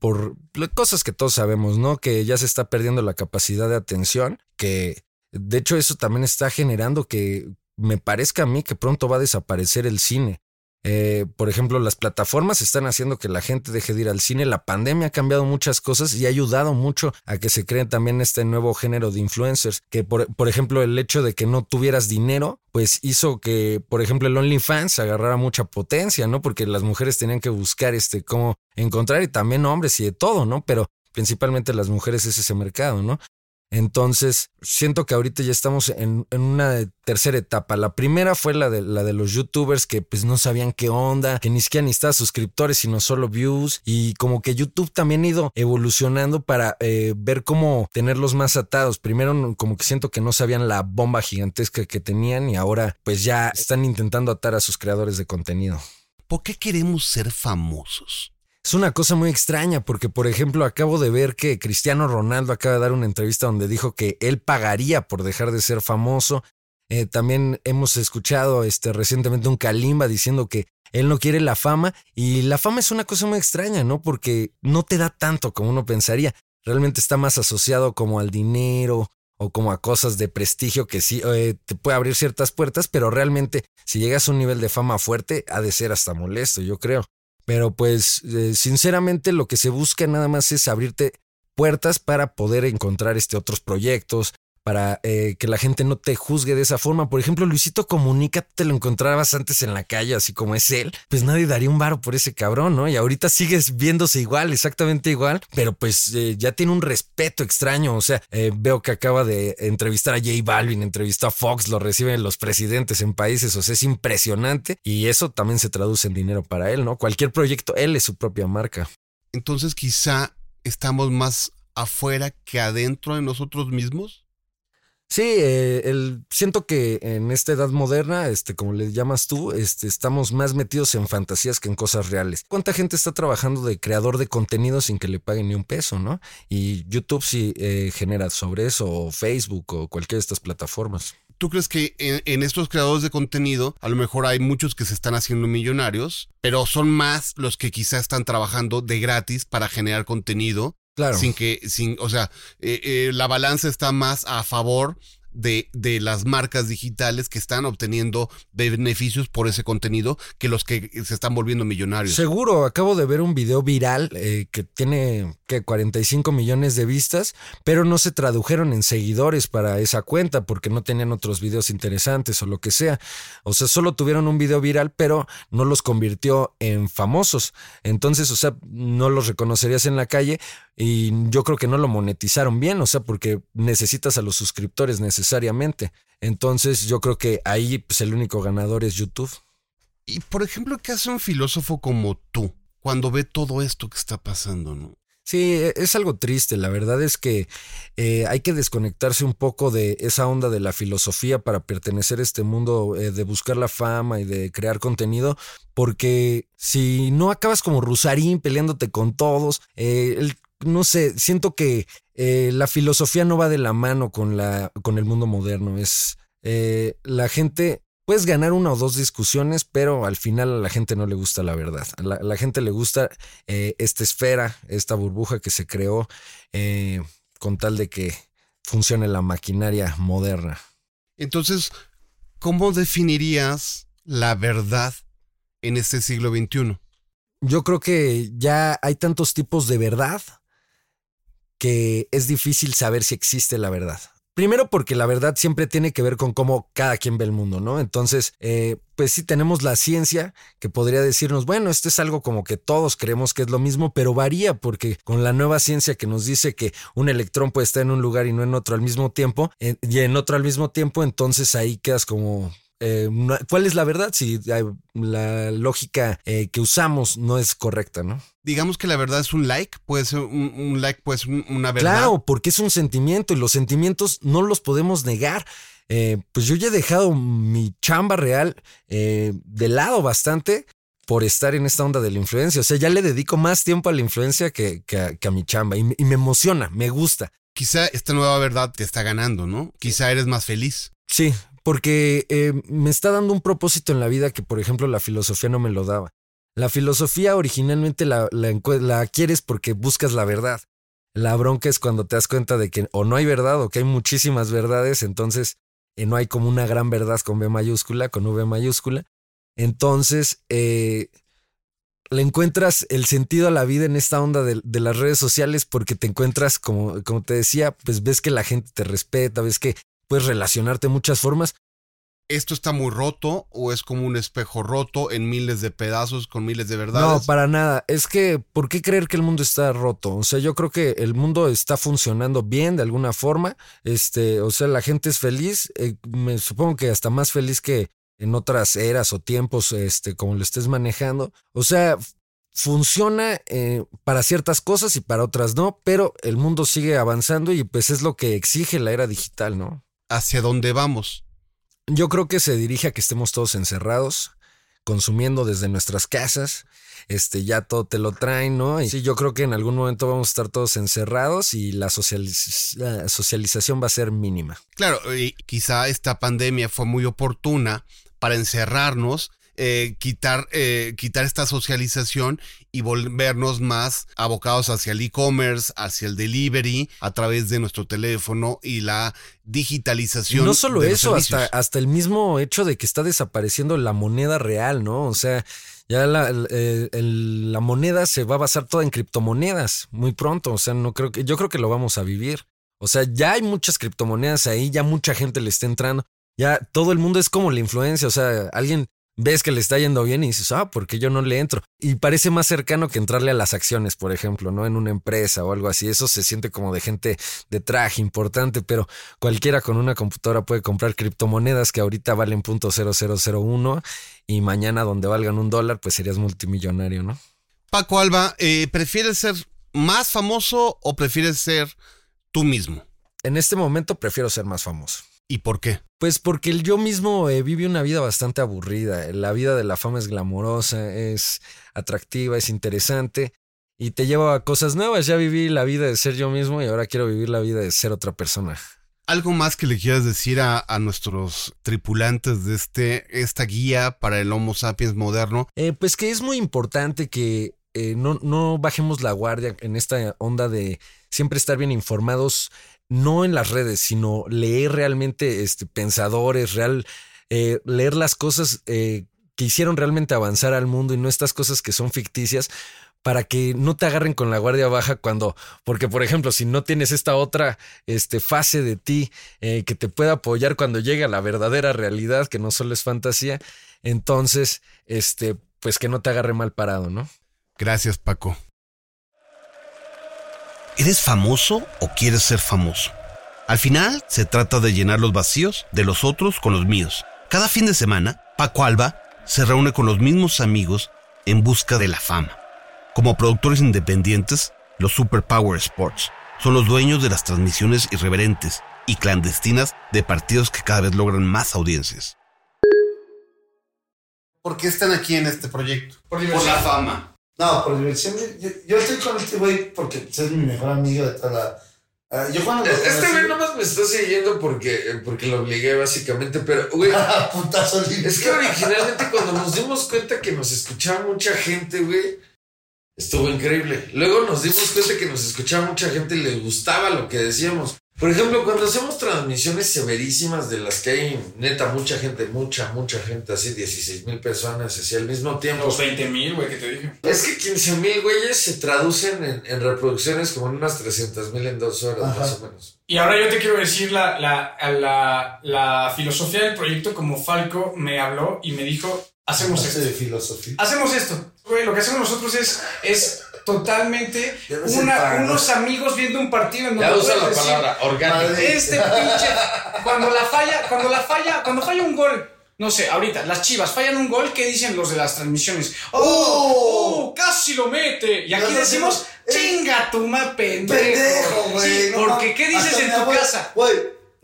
Por cosas que todos sabemos, ¿no? Que ya se está perdiendo la capacidad de atención, que de hecho eso también está generando que me parezca a mí que pronto va a desaparecer el cine. Eh, por ejemplo, las plataformas están haciendo que la gente deje de ir al cine. La pandemia ha cambiado muchas cosas y ha ayudado mucho a que se cree también este nuevo género de influencers. Que, por, por ejemplo, el hecho de que no tuvieras dinero, pues hizo que, por ejemplo, el OnlyFans agarrara mucha potencia, ¿no? Porque las mujeres tenían que buscar este cómo encontrar y también hombres y de todo, ¿no? Pero principalmente las mujeres es ese mercado, ¿no? Entonces, siento que ahorita ya estamos en, una tercera etapa. La primera fue la de, la de los youtubers que pues no sabían qué onda, que ni siquiera necesitaban suscriptores, sino solo views. Y como que YouTube también ha ido evolucionando para eh, ver cómo tenerlos más atados. Primero como que siento que no sabían la bomba gigantesca que tenían y ahora pues ya están intentando atar a sus creadores de contenido. ¿Por qué queremos ser famosos? Es una cosa muy extraña porque, por ejemplo, acabo de ver que Cristiano Ronaldo acaba de dar una entrevista donde dijo que él pagaría por dejar de ser famoso. Eh, también hemos escuchado este, recientemente un Kalimba diciendo que él no quiere la fama y la fama es una cosa muy extraña, ¿no? Porque no te da tanto como uno pensaría. Realmente está más asociado como al dinero o como a cosas de prestigio que sí eh, te puede abrir ciertas puertas, pero realmente si llegas a un nivel de fama fuerte ha de ser hasta molesto, yo creo. Pero pues eh, sinceramente lo que se busca nada más es abrirte puertas para poder encontrar este otros proyectos, para eh, que la gente no te juzgue de esa forma. Por ejemplo, Luisito Comunica, te lo encontrabas antes en la calle, así como es él, pues nadie daría un varo por ese cabrón, ¿no? Y ahorita sigues viéndose igual, exactamente igual, pero pues eh, ya tiene un respeto extraño. O sea, eh, veo que acaba de entrevistar a J Balvin, entrevistó a Fox, lo reciben los presidentes en países, o sea, es impresionante y eso también se traduce en dinero para él, ¿no? Cualquier proyecto, él es su propia marca. Entonces quizá estamos más afuera que adentro de nosotros mismos. Sí, eh, el, siento que en esta edad moderna, este, como le llamas tú, este, estamos más metidos en fantasías que en cosas reales. ¿Cuánta gente está trabajando de creador de contenido sin que le paguen ni un peso, no? Y YouTube sí eh, genera sobre eso, o Facebook, o cualquiera de estas plataformas. ¿Tú crees que en, en, estos creadores de contenido a lo mejor hay muchos que se están haciendo millonarios, pero son más los que quizá están trabajando de gratis para generar contenido Claro. Sin que, sin, o sea, eh, eh, la balanza está más a favor de, de, las marcas digitales que están obteniendo beneficios por ese contenido que los que se están volviendo millonarios. Seguro, acabo de ver un video viral eh, que tiene que 45 millones de vistas, pero no se tradujeron en seguidores para esa cuenta porque no tenían otros videos interesantes o lo que sea. O sea, solo tuvieron un video viral, pero no los convirtió en famosos. Entonces, o sea, no los reconocerías en la calle y yo creo que no lo monetizaron bien, o sea, porque necesitas a los suscriptores necesariamente. Entonces, yo creo que ahí pues, el único ganador es YouTube. Y por ejemplo, ¿qué hace un filósofo como tú cuando ve todo esto que está pasando, no? Sí, e, es algo triste. La verdad es que eh, hay que desconectarse un poco de esa onda de la filosofía para pertenecer a este mundo eh, de buscar la fama y de crear contenido, porque si no acabas como Rusarín peleándote con todos, eh, el no sé, siento que eh, la filosofía no va de la mano con, la, con el mundo moderno. Es eh, la gente. Puedes ganar una o dos discusiones, pero al final a la gente no le gusta la verdad. A la, gente le gusta eh, esta esfera, esta burbuja que se creó con tal de que funcione la maquinaria moderna. Entonces, ¿cómo definirías la verdad en este siglo XXI? Yo creo que ya hay tantos tipos de verdad que es difícil saber si existe la verdad. Primero porque la verdad siempre tiene que ver con cómo cada quien ve el mundo, ¿no? Entonces, eh, pues sí tenemos la ciencia que podría decirnos, bueno, esto es algo como que todos creemos que es lo mismo, pero varía porque con la nueva ciencia que nos dice que un electrón puede estar en un lugar y no en otro al mismo tiempo, y en otro al mismo tiempo, entonces ahí quedas como, eh, ¿cuál es la verdad? Si la lógica eh, que usamos no es correcta, ¿no? Digamos que la verdad es un like, puede ser un, like, puede ser una verdad. Claro, porque es un sentimiento y los sentimientos no los podemos negar. Eh, pues yo ya he dejado mi chamba real de lado bastante por estar en esta onda de la influencia. O sea, ya le dedico más tiempo a la influencia que, a, mi chamba y, y me emociona, me gusta. Quizá esta nueva verdad te está ganando, ¿no? Quizá eres más feliz. Sí, porque eh, me está dando un propósito en la vida que, por ejemplo, la filosofía no me lo daba. La filosofía originalmente la, la, porque buscas la verdad. La bronca es cuando te das cuenta de que o no hay verdad o que hay muchísimas verdades, entonces eh, no hay como una gran verdad con B mayúscula, con V mayúscula. Entonces, eh, le encuentras el sentido a la vida en esta onda de, de las redes sociales porque te encuentras, como, como te decía, pues ves que la gente te respeta, ves que puedes relacionarte de muchas formas. ¿Esto está muy roto o es como un espejo roto en miles de pedazos con miles de verdades? No, para nada. Es que, ¿por qué creer que el mundo está roto? O sea, yo creo que el mundo está funcionando bien de alguna forma. Este, o sea, la gente es feliz. eh, me supongo que hasta más feliz que en otras eras o tiempos, este, como lo estés manejando. O sea, funciona eh, para ciertas cosas y para otras no, pero el mundo sigue avanzando y pues es lo que exige la era digital, ¿no? ¿Hacia dónde vamos? Yo creo que se dirige a que estemos todos encerrados, consumiendo desde nuestras casas. Este, ya todo te lo traen, ¿no? Y sí, yo creo que en algún momento vamos a estar todos encerrados y la, socializ- la socialización va a ser mínima. Claro, y quizá esta pandemia fue muy oportuna para encerrarnos, eh, quitar, eh, quitar esta socialización y volvernos más abocados hacia el e-commerce, hacia el delivery, a través de nuestro teléfono y la Y digitalización. no solo de los eso, hasta, servicios. hasta el mismo hecho de que está desapareciendo la moneda real, ¿no? O sea, ya la, el- el- la moneda se va a basar toda en criptomonedas muy pronto. O sea, no creo que, yo creo que lo vamos a vivir. O sea, ya hay muchas criptomonedas ahí, ya mucha gente le está entrando. Ya todo el mundo es como la influencia. O sea, alguien ves que le está yendo bien y dices, ah, ¿por qué yo no le entro? Y parece más cercano que entrarle a las acciones, por ejemplo, ¿no? En una empresa o algo así. Eso se siente como de gente de traje importante, pero cualquiera con una computadora puede comprar criptomonedas que ahorita valen .0001 y mañana donde valgan un dólar, pues serías multimillonario, ¿no? Paco Alba, eh, ¿prefieres ser más famoso o prefieres ser tú mismo? En este momento prefiero ser más famoso. ¿Y por qué? Pues porque el yo mismo eh, vive una vida bastante aburrida. La vida de la fama es glamorosa, es atractiva, es interesante y te lleva a cosas nuevas. Ya viví la vida de ser yo mismo y ahora quiero vivir la vida de ser otra persona. ¿Algo más que le quieras decir a, a nuestros tripulantes de este, esta guía para el Homo sapiens moderno? Eh, pues que es muy importante que eh, no, no bajemos la guardia en esta onda de siempre estar bien informados, no en las redes, sino leer realmente este, pensadores, real, eh, leer las cosas eh, que hicieron realmente avanzar al mundo y no estas cosas que son ficticias para que no te agarren con la guardia baja cuando, porque por ejemplo, si no tienes esta otra este, fase de ti eh, que te pueda apoyar cuando llegue a la verdadera realidad, que no solo es fantasía, entonces, este, pues que no te agarre mal parado, ¿no? Gracias, Paco. ¿Eres famoso o quieres ser famoso? Al final, se trata de llenar los vacíos de los otros con los míos. Cada fin de semana, Paco Alba se reúne con los mismos amigos en busca de la fama. Como productores independientes, los Superpower Sports son los dueños de las transmisiones irreverentes y clandestinas de partidos que cada vez logran más audiencias. ¿Por qué están aquí en este proyecto? Por diversión. la fama. No, por diversión. Yo, yo estoy con este güey porque es mi mejor amigo de toda la. Ah, yo cuando. lo Este güey nomás me está siguiendo porque, porque lo obligué básicamente, pero güey, Putazo limpio. es que originalmente cuando nos dimos cuenta que nos escuchaba mucha gente, güey, estuvo increíble. Luego nos dimos cuenta que nos escuchaba mucha gente y le gustaba lo que decíamos. Por ejemplo, cuando hacemos transmisiones severísimas de las que hay neta mucha gente, mucha, mucha gente, así 16 mil personas, así al mismo tiempo. Los 20 mil, güey, que te dije. Es que 15 mil güeyes se traducen en, en reproducciones como en unas 300 mil en dos horas, Ajá. más o menos. Y ahora yo te quiero decir la, la, la, la filosofía del proyecto, como Falco me habló y me dijo, hacemos esto. de filosofía. Hacemos esto. Güey, lo que hacemos nosotros es, es totalmente unos amigos viendo un partido en donde Ya la decir, palabra orgánico. Este pinche. Cuando la falla, cuando la falla, cuando falla un gol. No sé, ahorita, las chivas fallan un gol, ¿qué dicen los de las transmisiones? ¡Oh! oh, ¡Casi lo mete! Y aquí decimos, decimos, ¡chinga tu ma pendejo! Pendejo, güey. Sí, no porque. ¿qué dices en tu abuela- casa? Güey,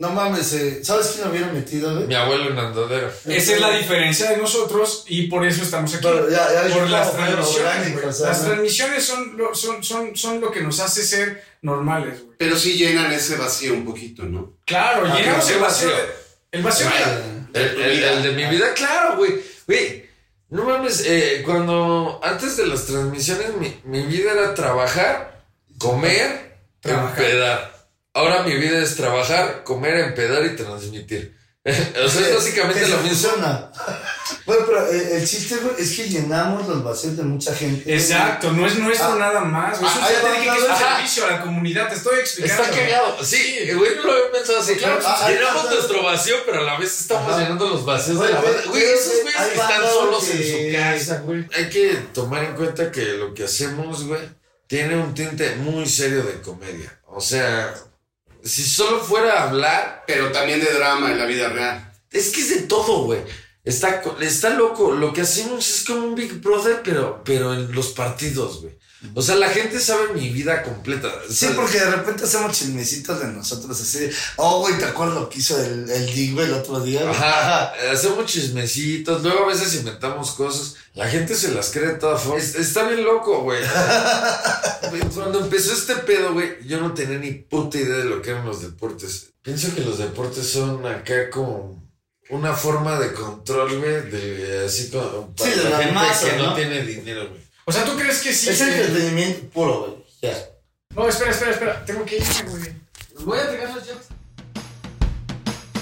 no mames, eh, ¿sabes quién lo hubiera metido, güey? Mi abuelo en andadero. Esa es la diferencia de nosotros y por eso estamos aquí. Pero ya- ya por las transmisiones. orgánico, las no. transmisiones son lo, son, son, son lo que nos hace ser normales, güey. Pero sí llenan ese vacío un poquito, ¿no? Claro, Ah, llenamos ¿qué el vacío. El vacío. de- El, el- el de mi vida, claro, güey. Güey, no mames, eh, cuando antes de las transmisiones mi, mi vida era trabajar, comer, Trabajar. empedar. Ahora mi vida es trabajar, comer, empedar y transmitir. o sea, es básicamente lo se mismo. Bueno, pero eh, el chiste, güey, es que llenamos los vacíos de mucha gente. Exacto, no es nuestro Ah, nada más. güey. Eso ah, ya ahí te va, dije que es un servicio a la comunidad, te estoy explicando. Está cagado. Sí, güey, no lo había pensado así. Claro, ah, llenamos ah, nuestro vacío, pero a la vez estamos Ajá. llenando los vacíos de la banda. Güey, güey, esos güey, güeyes que están solos que- en su casa, güey. Hay que tomar en cuenta que lo que hacemos, güey, tiene un tinte muy serio de comedia. O sea, si solo fuera a hablar. Pero también de drama en la vida real. Es que es de todo, güey. Está, está loco. Lo que hacemos es como un Big Brother, pero, pero en los partidos, güey. O sea, la gente sabe mi vida completa. Sí, ¿sabes? porque de repente hacemos chismecitos de nosotros así. de, Oh, güey, ¿te acuerdas lo que hizo el, el Dig, güey, el otro día? güey?" Ajá, hacemos chismecitos, luego a veces inventamos cosas. La gente se las cree de todas formas. Es- Está bien loco, güey. Cuando empezó este pedo, güey, yo no tenía ni puta idea de lo que eran los deportes. Pienso que los deportes son acá como una forma de control, güey, de así como para Sí, la la gente masa, que no, ¿no? tiene dinero, güey. O sea, ¿tú crees que sí? Es eh, entretenimiento puro, güey. Ya. No, espera, espera, espera. Tengo que irme, güey. Voy a entregar las llaves.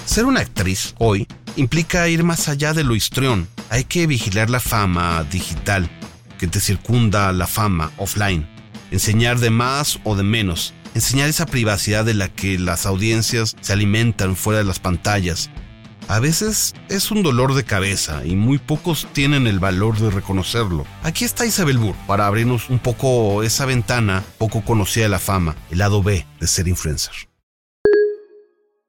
Ser una actriz hoy implica ir más allá de lo histrión. Hay que vigilar la fama digital que te circunda la fama offline. Enseñar de más o de menos. Enseñar esa privacidad de la que las audiencias se alimentan fuera de las pantallas. A veces es un dolor de cabeza y muy pocos tienen el valor de reconocerlo. Aquí está Isabel Burr para abrirnos un poco esa ventana poco conocida de la fama, el lado B de ser influencer.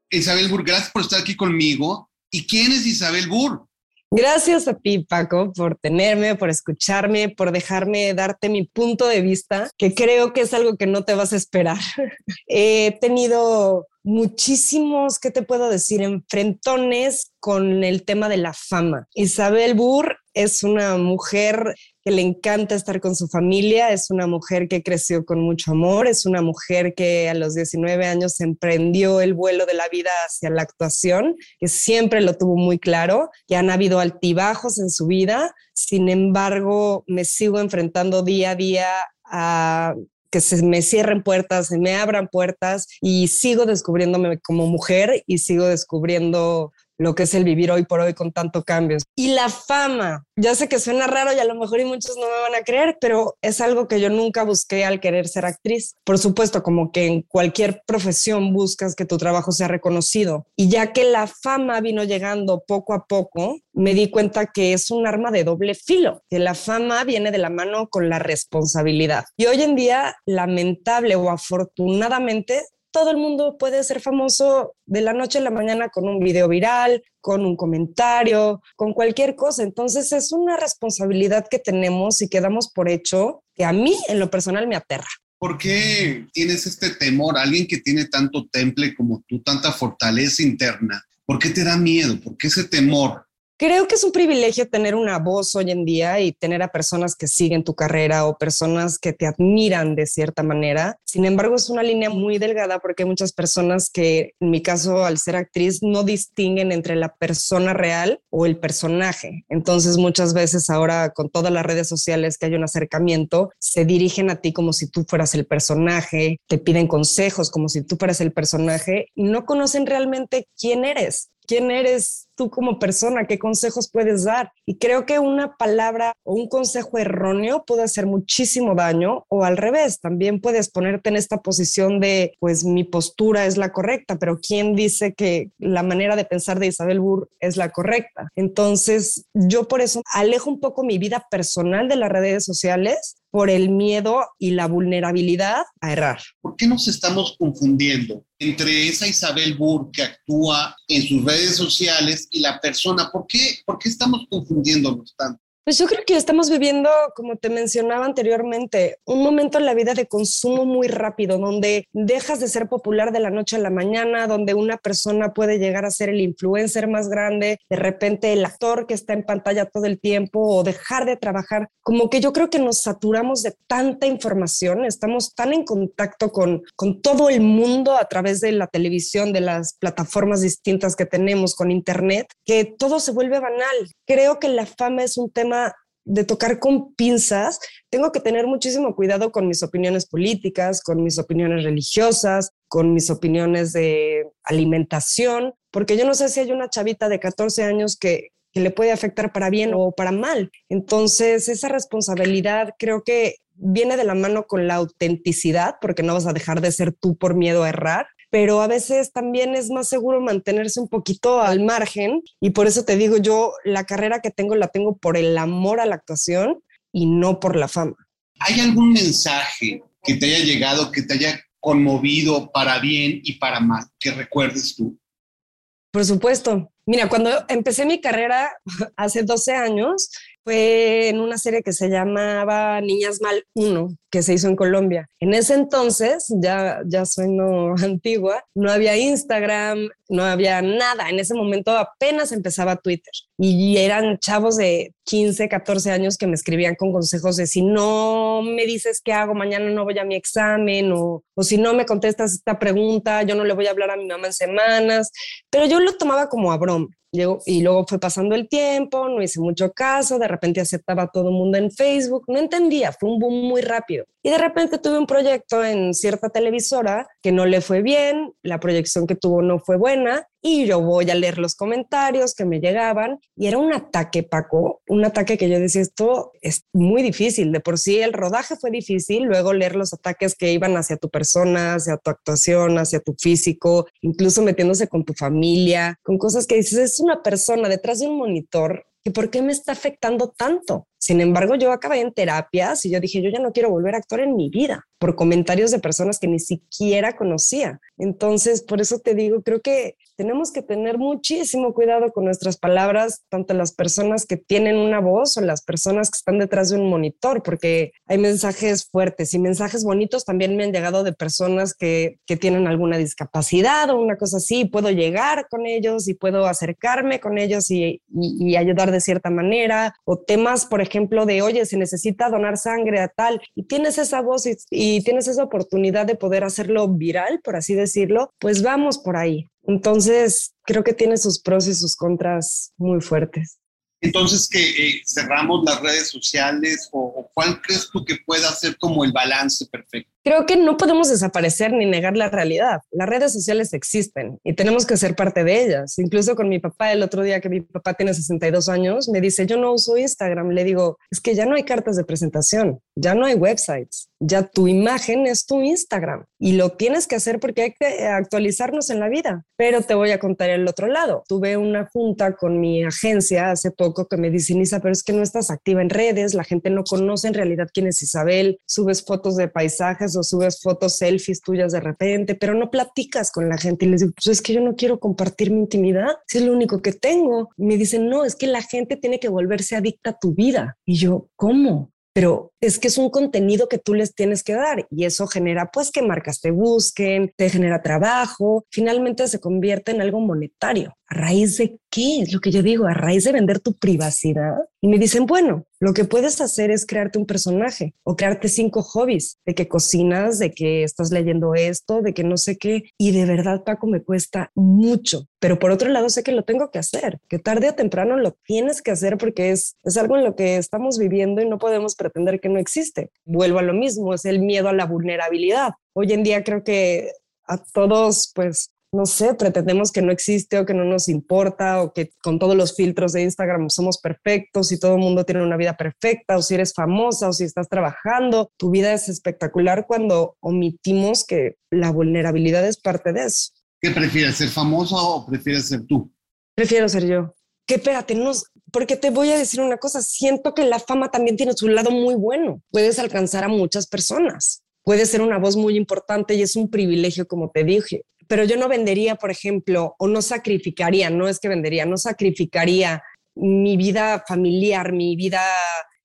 Isabel Burr, gracias por estar aquí conmigo. ¿Y quién es Isabel Burr? Gracias a ti, Paco, por tenerme, por escucharme, por dejarme darte mi punto de vista, que creo que es algo que no te vas a esperar. He tenido muchísimos, ¿qué te puedo decir?, enfrentones con el tema de la fama. Isabel Burr es una mujer que le encanta estar con su familia, es una mujer que creció con mucho amor, es una mujer que a los 19 años emprendió el vuelo de la vida hacia la actuación, que siempre lo tuvo muy claro, que han habido altibajos en su vida, sin embargo me sigo enfrentando día a día a que se me cierren puertas, se me abran puertas y sigo descubriéndome como mujer y sigo descubriendo lo que es el vivir hoy por hoy con tanto cambios. Y la fama, ya sé que suena raro y a lo mejor y muchos no me van a creer, pero es algo que yo nunca busqué al querer ser actriz. Por supuesto, como que en cualquier profesión buscas que tu trabajo sea reconocido. Y ya que la fama vino llegando poco a poco, me di cuenta que es un arma de doble filo, que la fama viene de la mano con la responsabilidad. Y hoy en día, lamentable o afortunadamente, todo el mundo puede ser famoso de la noche a la mañana con un video viral, con un comentario, con cualquier cosa. Entonces es una responsabilidad que tenemos y que damos por hecho que a mí en lo personal me aterra. ¿Por qué tienes este temor? Alguien que tiene tanto temple como tú, tanta fortaleza interna, ¿por qué te da miedo? ¿Por qué ese temor? Creo que es un privilegio tener una voz hoy en día y tener a personas que siguen tu carrera o personas que te admiran de cierta manera. Sin embargo, es una línea muy delgada porque hay muchas personas que, en mi caso, al ser actriz, no distinguen entre la persona real o el personaje. Entonces, muchas veces ahora con todas las redes sociales que hay un acercamiento, se dirigen a ti como si tú fueras el personaje, te piden consejos como si tú fueras el personaje y no conocen realmente quién eres quién eres tú como persona, qué consejos puedes dar. Y creo que una palabra o un consejo erróneo puede hacer muchísimo daño o al revés, también puedes ponerte en esta posición de, pues mi postura es la correcta, pero ¿quién dice que la manera de pensar de Isabel Burr es la correcta? Entonces, yo por eso alejo un poco mi vida personal de las redes sociales por el miedo y la vulnerabilidad a errar. ¿Por qué nos estamos confundiendo entre esa Isabel Burr que actúa en sus redes sociales y la persona? ¿Por qué, ¿Por qué estamos confundiéndonos tanto? Pues yo creo que estamos viviendo, como te mencionaba anteriormente, un momento en la vida de consumo muy rápido, donde dejas de ser popular de la noche a la mañana, donde una persona puede llegar a ser el influencer más grande, de repente el actor que está en pantalla todo el tiempo o dejar de trabajar. Como que yo creo que nos saturamos de tanta información, estamos tan en contacto con, con todo el mundo a través de la televisión, de las plataformas distintas que tenemos, con internet, que todo se vuelve banal. Creo que la fama es un tema de tocar con pinzas, tengo que tener muchísimo cuidado con mis opiniones políticas, con mis opiniones religiosas, con mis opiniones de alimentación, porque yo no sé si hay una chavita de 14 años que que le puede afectar para bien o para mal. Entonces, esa responsabilidad creo que viene de la mano con la autenticidad, porque no vas a dejar de ser tú por miedo a errar, pero a veces también es más seguro mantenerse un poquito al margen y por eso te digo yo, la carrera que tengo la tengo por el amor a la actuación y no por la fama. ¿Hay algún mensaje que te haya llegado, que te haya conmovido para bien y para mal, que recuerdes tú? Por supuesto. Mira, cuando empecé mi carrera hace 12 años, fue en una serie que se llamaba Niñas Mal 1, que se hizo en Colombia. En ese entonces, ya, ya soy no antigua, no había Instagram, no había nada. En ese momento apenas empezaba Twitter y eran chavos de 15, 14 años que me escribían con consejos de si no me dices qué hago, mañana no voy a mi examen o, o si no me contestas esta pregunta, yo no le voy a hablar a mi mamá en semanas. Pero yo lo tomaba como a broma on y luego fue pasando el tiempo, no hice mucho caso, de repente aceptaba a todo el mundo en Facebook, no entendía, fue un boom muy rápido. Y de repente tuve un proyecto en cierta televisora que no le fue bien, la proyección que tuvo no fue buena y yo voy a leer los comentarios que me llegaban y era un ataque, Paco, un ataque que yo decía, esto es muy difícil, de por sí el rodaje fue difícil, luego leer los ataques que iban hacia tu persona, hacia tu actuación, hacia tu físico, incluso metiéndose con tu familia, con cosas que dices, es una persona detrás de un monitor que por qué me está afectando tanto. Sin embargo, yo acabé en terapias y yo dije, yo ya no quiero volver a actuar en mi vida por comentarios de personas que ni siquiera conocía. Entonces, por eso te digo, creo que tenemos que tener muchísimo cuidado con nuestras palabras, tanto las personas que tienen una voz o las personas que están detrás de un monitor, porque hay mensajes fuertes y mensajes bonitos también me han llegado de personas que, que tienen alguna discapacidad o una cosa así, puedo llegar con ellos y puedo acercarme con ellos y, y, y ayudar de cierta manera, o temas, por ejemplo, de, oye, se necesita donar sangre a tal, y tienes esa voz y, y tienes esa oportunidad de poder hacerlo viral, por así decirlo, pues vamos por ahí. Entonces, creo que tiene sus pros y sus contras muy fuertes. Entonces, que eh, cerramos las redes sociales o, o, cuál crees tú que pueda ser como el balance perfecto? Creo que no podemos desaparecer ni negar la realidad. Las redes sociales existen y tenemos que ser parte de ellas. Incluso con mi papá, el otro día que mi papá tiene 62 años, me dice, yo no uso Instagram. Le digo, es que ya no hay cartas de presentación, ya no hay websites, ya tu imagen es tu Instagram y lo tienes que hacer porque hay que actualizarnos en la vida. Pero te voy a contar el otro lado. Tuve una junta con mi agencia hace poco que me dice, Nisa, pero es que no estás activa en redes, la gente no conoce en realidad quién es Isabel, subes fotos de paisajes subes fotos selfies tuyas de repente, pero no platicas con la gente. Y les digo, pues es que yo no quiero compartir mi intimidad, si es lo único que tengo. Me dicen, no, es que la gente tiene que volverse adicta a tu vida. Y yo, ¿cómo? pero es que es un contenido que tú les tienes que dar y eso genera pues que marcas te busquen, te genera trabajo, finalmente se convierte en algo monetario. ¿A raíz de qué? Es lo que yo digo, a raíz de vender tu privacidad. Y me dicen, bueno, lo que puedes hacer es crearte un personaje o crearte cinco hobbies, de que cocinas, de que estás leyendo esto, de que no sé qué. Y de verdad, Paco, me cuesta mucho. Pero por otro lado, sé que lo tengo que hacer, que tarde o temprano lo tienes que hacer porque es, es algo en lo que estamos viviendo y no podemos pretender que no existe. Vuelvo a lo mismo, es el miedo a la vulnerabilidad. Hoy en día creo que a todos, pues, no sé, pretendemos que no existe o que no nos importa o que con todos los filtros de Instagram somos perfectos y todo el mundo tiene una vida perfecta o si eres famosa o si estás trabajando, tu vida es espectacular cuando omitimos que la vulnerabilidad es parte de eso. ¿Qué prefieres, ser famosa o prefieres ser tú? Prefiero ser yo. Que espérate, no, porque te voy a decir una cosa, siento que la fama también tiene su lado muy bueno. Puedes alcanzar a muchas personas. Puedes ser una voz muy importante y es un privilegio, como te dije pero yo no vendería, por ejemplo, o no sacrificaría, no es que vendería, no sacrificaría mi vida familiar, mi vida,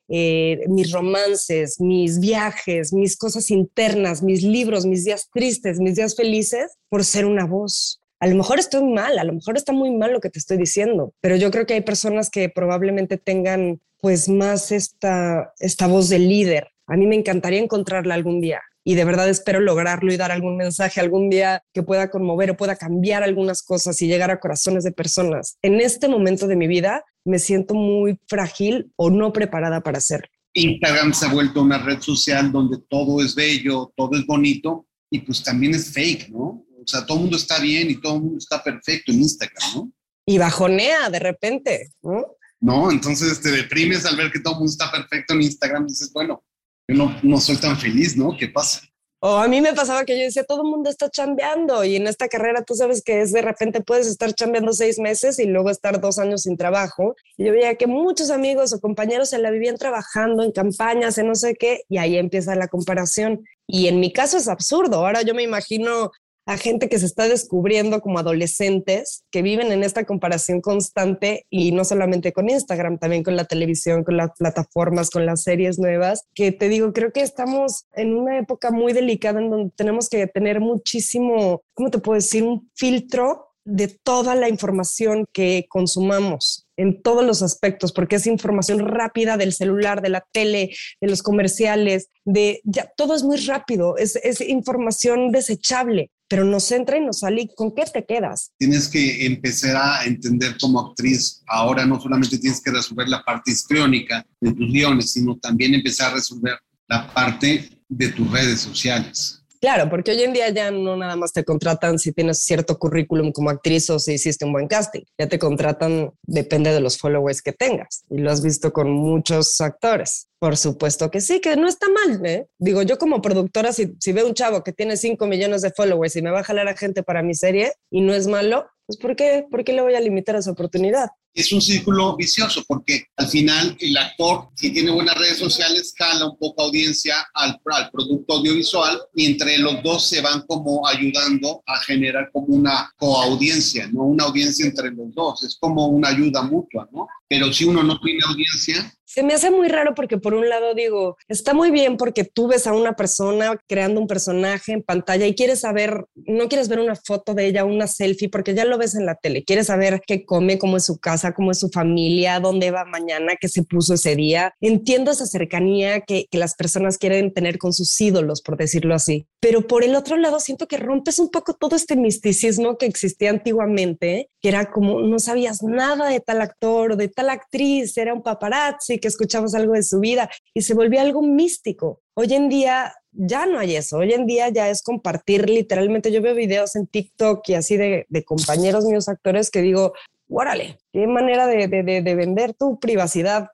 eh, mis romances, mis viajes, mis cosas internas, mis libros, mis días tristes, mis días felices, por ser una voz. A lo mejor estoy mal, a lo mejor está muy mal lo que te estoy diciendo, pero yo creo que hay personas que probablemente tengan pues más esta, esta voz de líder. A mí me encantaría encontrarla algún día y de verdad espero lograrlo y dar algún mensaje algún día que pueda conmover o pueda cambiar algunas cosas y llegar a corazones de personas. En este momento de mi vida me siento muy frágil o no preparada para hacerlo. Instagram se ha vuelto una red social donde todo es bello, todo es bonito y pues también es fake, ¿no? O sea, todo el mundo está bien y todo el mundo está perfecto en Instagram, ¿no? y bajonea de repente, ¿no? No, entonces te deprimes al ver que todo el mundo está perfecto en Instagram. Dices, bueno, no, no soy tan feliz, ¿no? ¿Qué pasa? O a mí me pasaba que yo decía, todo el mundo está chambeando y en esta carrera tú sabes que es de repente puedes estar chambeando seis meses y luego estar dos años sin trabajo. Y yo veía que muchos amigos o compañeros se la vivían trabajando en campañas, en no sé qué, y ahí empieza la comparación. Y en mi caso es absurdo. Ahora yo me imagino a gente que se está descubriendo como adolescentes que viven en esta comparación constante y no solamente con Instagram, también con la televisión, con las plataformas, con las series nuevas, que te digo, creo que estamos en una época muy delicada en donde tenemos que tener muchísimo, ¿cómo te puedo decir? Un filtro de toda la información que consumamos en todos los aspectos, porque es información rápida del celular, de la tele, de los comerciales, de ya todo es muy rápido, es, es información desechable pero nos entra y nos sale. ¿Con qué te quedas? Tienes que empezar a entender como actriz. Ahora no solamente tienes que resolver la parte histriónica de tus guiones, sino también empezar a resolver la parte de tus redes sociales. Claro, porque hoy en día ya no nada más te contratan si tienes cierto currículum como actriz o si hiciste un buen casting. Ya te contratan, depende de los followers que tengas. Y lo has visto con muchos actores. Por supuesto que sí, que no está mal. ¿eh? Digo, yo como productora, si, si veo un chavo que tiene 5 millones de followers y me va a jalar a gente para mi serie y no es malo, pues ¿por qué, ¿por qué le voy a limitar esa oportunidad? Es un círculo vicioso porque al final el actor que tiene buenas redes sociales jala un poco audiencia al, al, producto audiovisual y entre los dos se van como ayudando a generar como una coaudiencia, ¿no? Una audiencia entre los dos, es como una ayuda mutua, ¿no? Pero si uno no tiene audiencia, se me hace muy raro porque por un lado digo, está muy bien porque tú ves a una persona creando un personaje en pantalla y quieres saber, no quieres ver una foto de ella, una selfie, porque ya lo ves en la tele, quieres saber qué come, cómo es su casa, cómo es su familia, dónde va mañana, qué se puso ese día. Entiendo esa cercanía que, que las personas quieren tener con sus ídolos, por decirlo así. Pero por el otro lado siento que rompes un poco todo este misticismo que existía antiguamente, que era como no sabías nada de tal actor o de tal actriz, era un paparazzi que escuchabas algo de su vida y se volvió algo místico. Hoy en día ya no hay eso. Hoy en día ya es compartir literalmente. Yo veo videos en TikTok y así de, compañeros míos actores que digo, órale, qué manera de, de, de vender tu privacidad,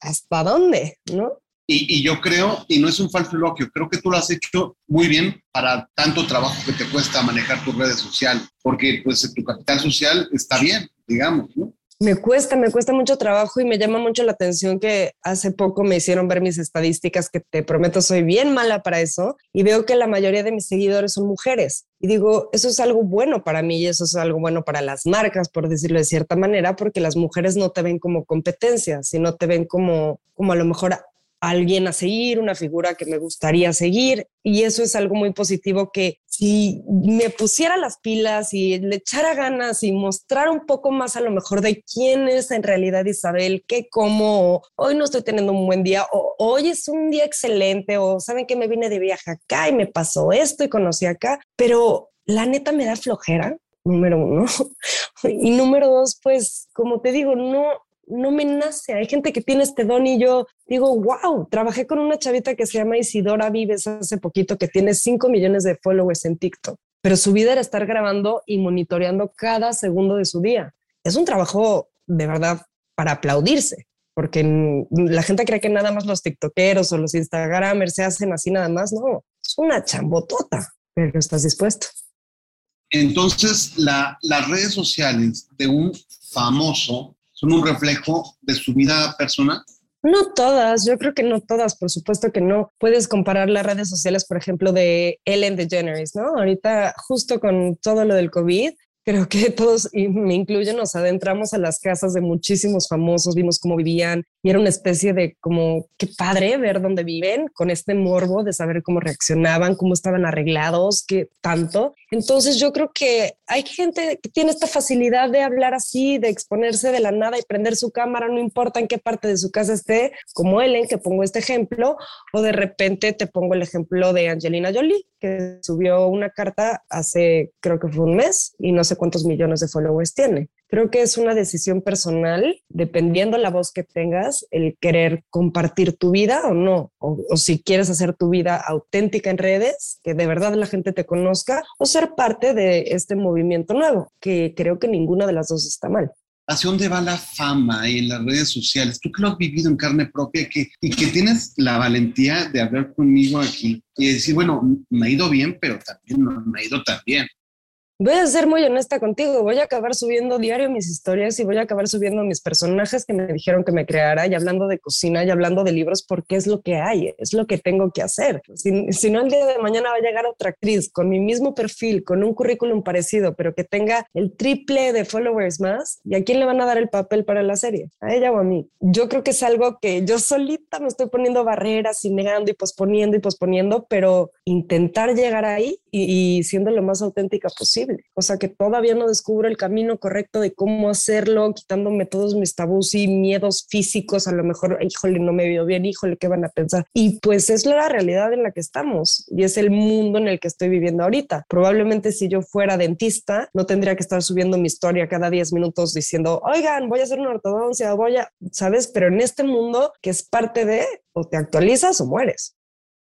¿hasta dónde? ¿No? Y, yo creo, y no es un creo que tú lo has hecho muy bien para tanto trabajo que te cuesta manejar tus redes sociales, porque pues tu capital social está bien, digamos, ¿no? Me cuesta, me cuesta mucho trabajo y me llama mucho la atención que hace poco me hicieron ver mis estadísticas, que te prometo soy bien mala para eso, y veo que la mayoría de mis seguidores son mujeres. Y digo, eso es algo bueno para mí y eso es algo bueno para las marcas, por decirlo de cierta manera, porque las mujeres no te ven como competencia, sino te ven como, como a lo mejor alguien a seguir, una figura que me gustaría seguir. Y eso es algo muy positivo que si me pusiera las pilas y le echara ganas y mostrar un poco más a lo mejor de quién es en realidad Isabel, qué como, hoy no estoy teniendo un buen día, o hoy es un día excelente, o saben que me vine de viaje acá y me pasó esto y conocí acá, pero la neta me da flojera, número uno. y número dos, pues como te digo, no, no me nace. Hay gente que tiene este don y yo digo, wow, trabajé con una chavita que se llama Isidora Vives hace poquito que tiene 5 millones de followers en TikTok, pero su vida era estar grabando y monitoreando cada segundo de su día. Es un trabajo de verdad para aplaudirse, porque la gente cree que nada más los TikTokeros o los Instagramers se hacen así nada más. No, es una chambotota, pero estás dispuesto. Entonces, la, las redes sociales de un famoso son un reflejo de su vida personal? No todas, yo creo que no todas, por supuesto que no. Puedes comparar las redes sociales, por ejemplo, de Ellen DeGeneres, ¿no? Ahorita, justo con todo lo del COVID, creo que todos, y me incluyo, nos adentramos a las casas de muchísimos famosos, vimos cómo vivían y era una especie de como, qué padre ver dónde viven, con este morbo de saber cómo reaccionaban, cómo estaban arreglados, qué tanto. Entonces yo creo que hay gente que tiene esta facilidad de hablar así, de exponerse de la nada y prender su cámara, no importa en qué parte de su casa esté, como Ellen, que pongo este ejemplo, o de repente te pongo el ejemplo de Angelina Jolie, que subió una carta hace, creo que fue un mes, y no sé cuántos millones de followers tiene. Creo que es una decisión personal, dependiendo la voz que tengas, el querer compartir tu vida o no, o, o si quieres hacer tu vida auténtica en redes, que de verdad la gente te conozca, o ser parte de este movimiento nuevo, que creo que ninguna de las dos está mal. ¿Hacia dónde va la fama en las redes sociales? Tú que lo has vivido en carne propia que, y que tienes la valentía de hablar conmigo aquí y decir, bueno, me ha ido bien, pero también no me ha ido tan bien. Voy a ser muy honesta contigo, voy a acabar subiendo diario mis historias y voy a acabar subiendo mis personajes que me dijeron que me creara y hablando de cocina y hablando de libros porque es lo que hay, es lo que tengo que hacer. Si, si, no, el día de mañana va a llegar otra actriz con mi mismo perfil, con un currículum parecido, pero que tenga el triple de followers más, ¿y a quién le van a dar el papel para la serie? ¿A ella o a mí? Yo creo que es algo que yo solita me estoy poniendo barreras y negando y posponiendo y posponiendo, pero intentar llegar ahí y, siendo lo más auténtica posible o sea que todavía no descubro el camino correcto de cómo hacerlo, quitándome todos mis tabús y miedos físicos, a lo mejor, híjole, no me veo bien, híjole, ¿qué van a pensar? Y pues es la realidad en la que estamos y es el mundo en el que estoy viviendo ahorita. Probablemente si yo fuera dentista, no tendría que estar subiendo mi historia cada 10 minutos diciendo, oigan, voy a hacer una ortodoncia, voy a, ¿sabes? Pero en este mundo que es parte de, o te actualizas o mueres.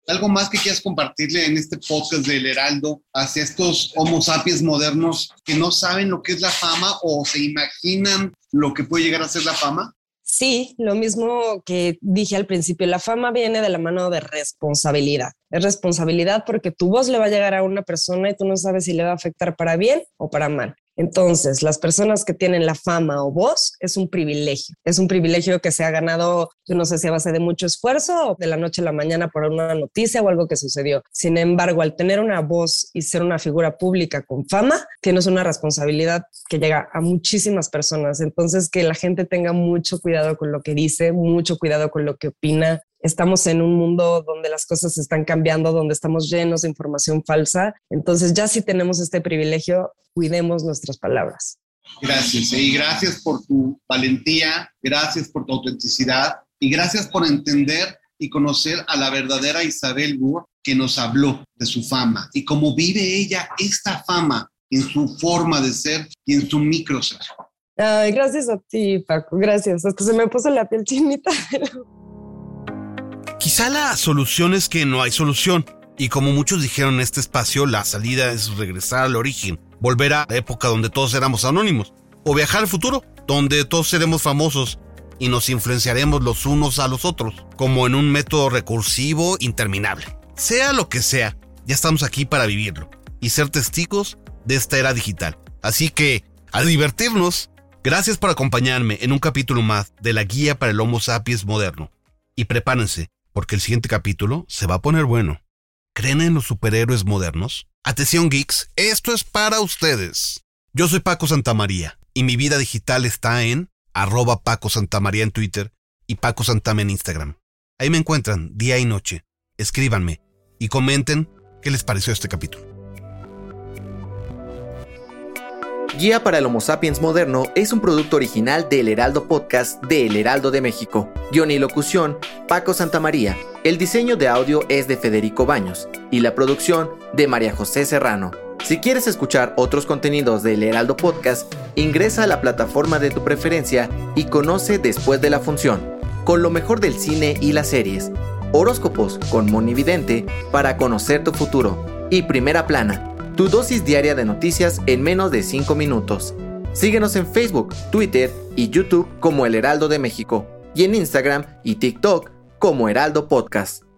¿Algo más que quieras compartirle en este podcast del Heraldo hacia estos Homo sapiens modernos que no saben lo que es la fama o se imaginan lo que puede llegar a ser la fama? Sí, lo mismo que dije al principio, la fama viene de la mano de responsabilidad. Es responsabilidad porque tu voz le va a llegar a una persona y tú no sabes si le va a afectar para bien o para mal. Entonces, las personas que tienen la fama o voz es un privilegio. Es un privilegio que se ha ganado, yo no sé si a base de mucho esfuerzo o de la noche a la mañana por una noticia o algo que sucedió. Sin embargo, al tener una voz y ser una figura pública con fama, tienes una responsabilidad que llega a muchísimas personas. Entonces, que la gente tenga mucho cuidado con lo que dice, mucho cuidado con lo que opina, estamos en un mundo donde las cosas están cambiando, donde estamos llenos de información falsa. Entonces, ya si tenemos este privilegio, cuidemos nuestras palabras. Gracias, y gracias por tu valentía, gracias por tu autenticidad y gracias por entender y conocer a la verdadera Isabel Burr que nos habló de su fama y cómo vive ella esta fama en su forma de ser y en su micro ser. Ay, gracias a ti, Paco, gracias. Hasta se me puso la piel chinita. Quizá la solución es que no hay solución. Y como muchos dijeron en este espacio, la salida es regresar al origen, volver a la época donde todos éramos anónimos, o viajar al futuro, donde todos seremos famosos y nos influenciaremos los unos a los otros, como en un método recursivo interminable. Sea lo que sea, ya estamos aquí para vivirlo y ser testigos de esta era digital. Así que, a divertirnos. Gracias por acompañarme en un capítulo más de la guía para el Homo sapiens moderno. Y prepárense, porque el siguiente capítulo se va a poner bueno. ¿Creen en los superhéroes modernos? Atención geeks, esto es para ustedes. Yo soy Paco Santamaría y mi vida digital está en arroba Paco Santamaría en Twitter y Paco Santama en Instagram. Ahí me encuentran día y noche. Escríbanme y comenten qué les pareció este capítulo. Guía para el Homo Sapiens Moderno es un producto original del Heraldo Podcast de El Heraldo de México. Guión y locución, Paco Santamaría. El diseño de audio es de Federico Baños y la producción de María José Serrano. Si quieres escuchar otros contenidos del Heraldo Podcast, ingresa a la plataforma de tu preferencia y conoce después de la función, con lo mejor del cine y las series, horóscopos con Monividente para conocer tu futuro y Primera Plana tu dosis diaria de noticias en menos de 5 minutos. Síguenos en Facebook, Twitter y YouTube como El Heraldo de México y en Instagram y TikTok como Heraldo Podcast.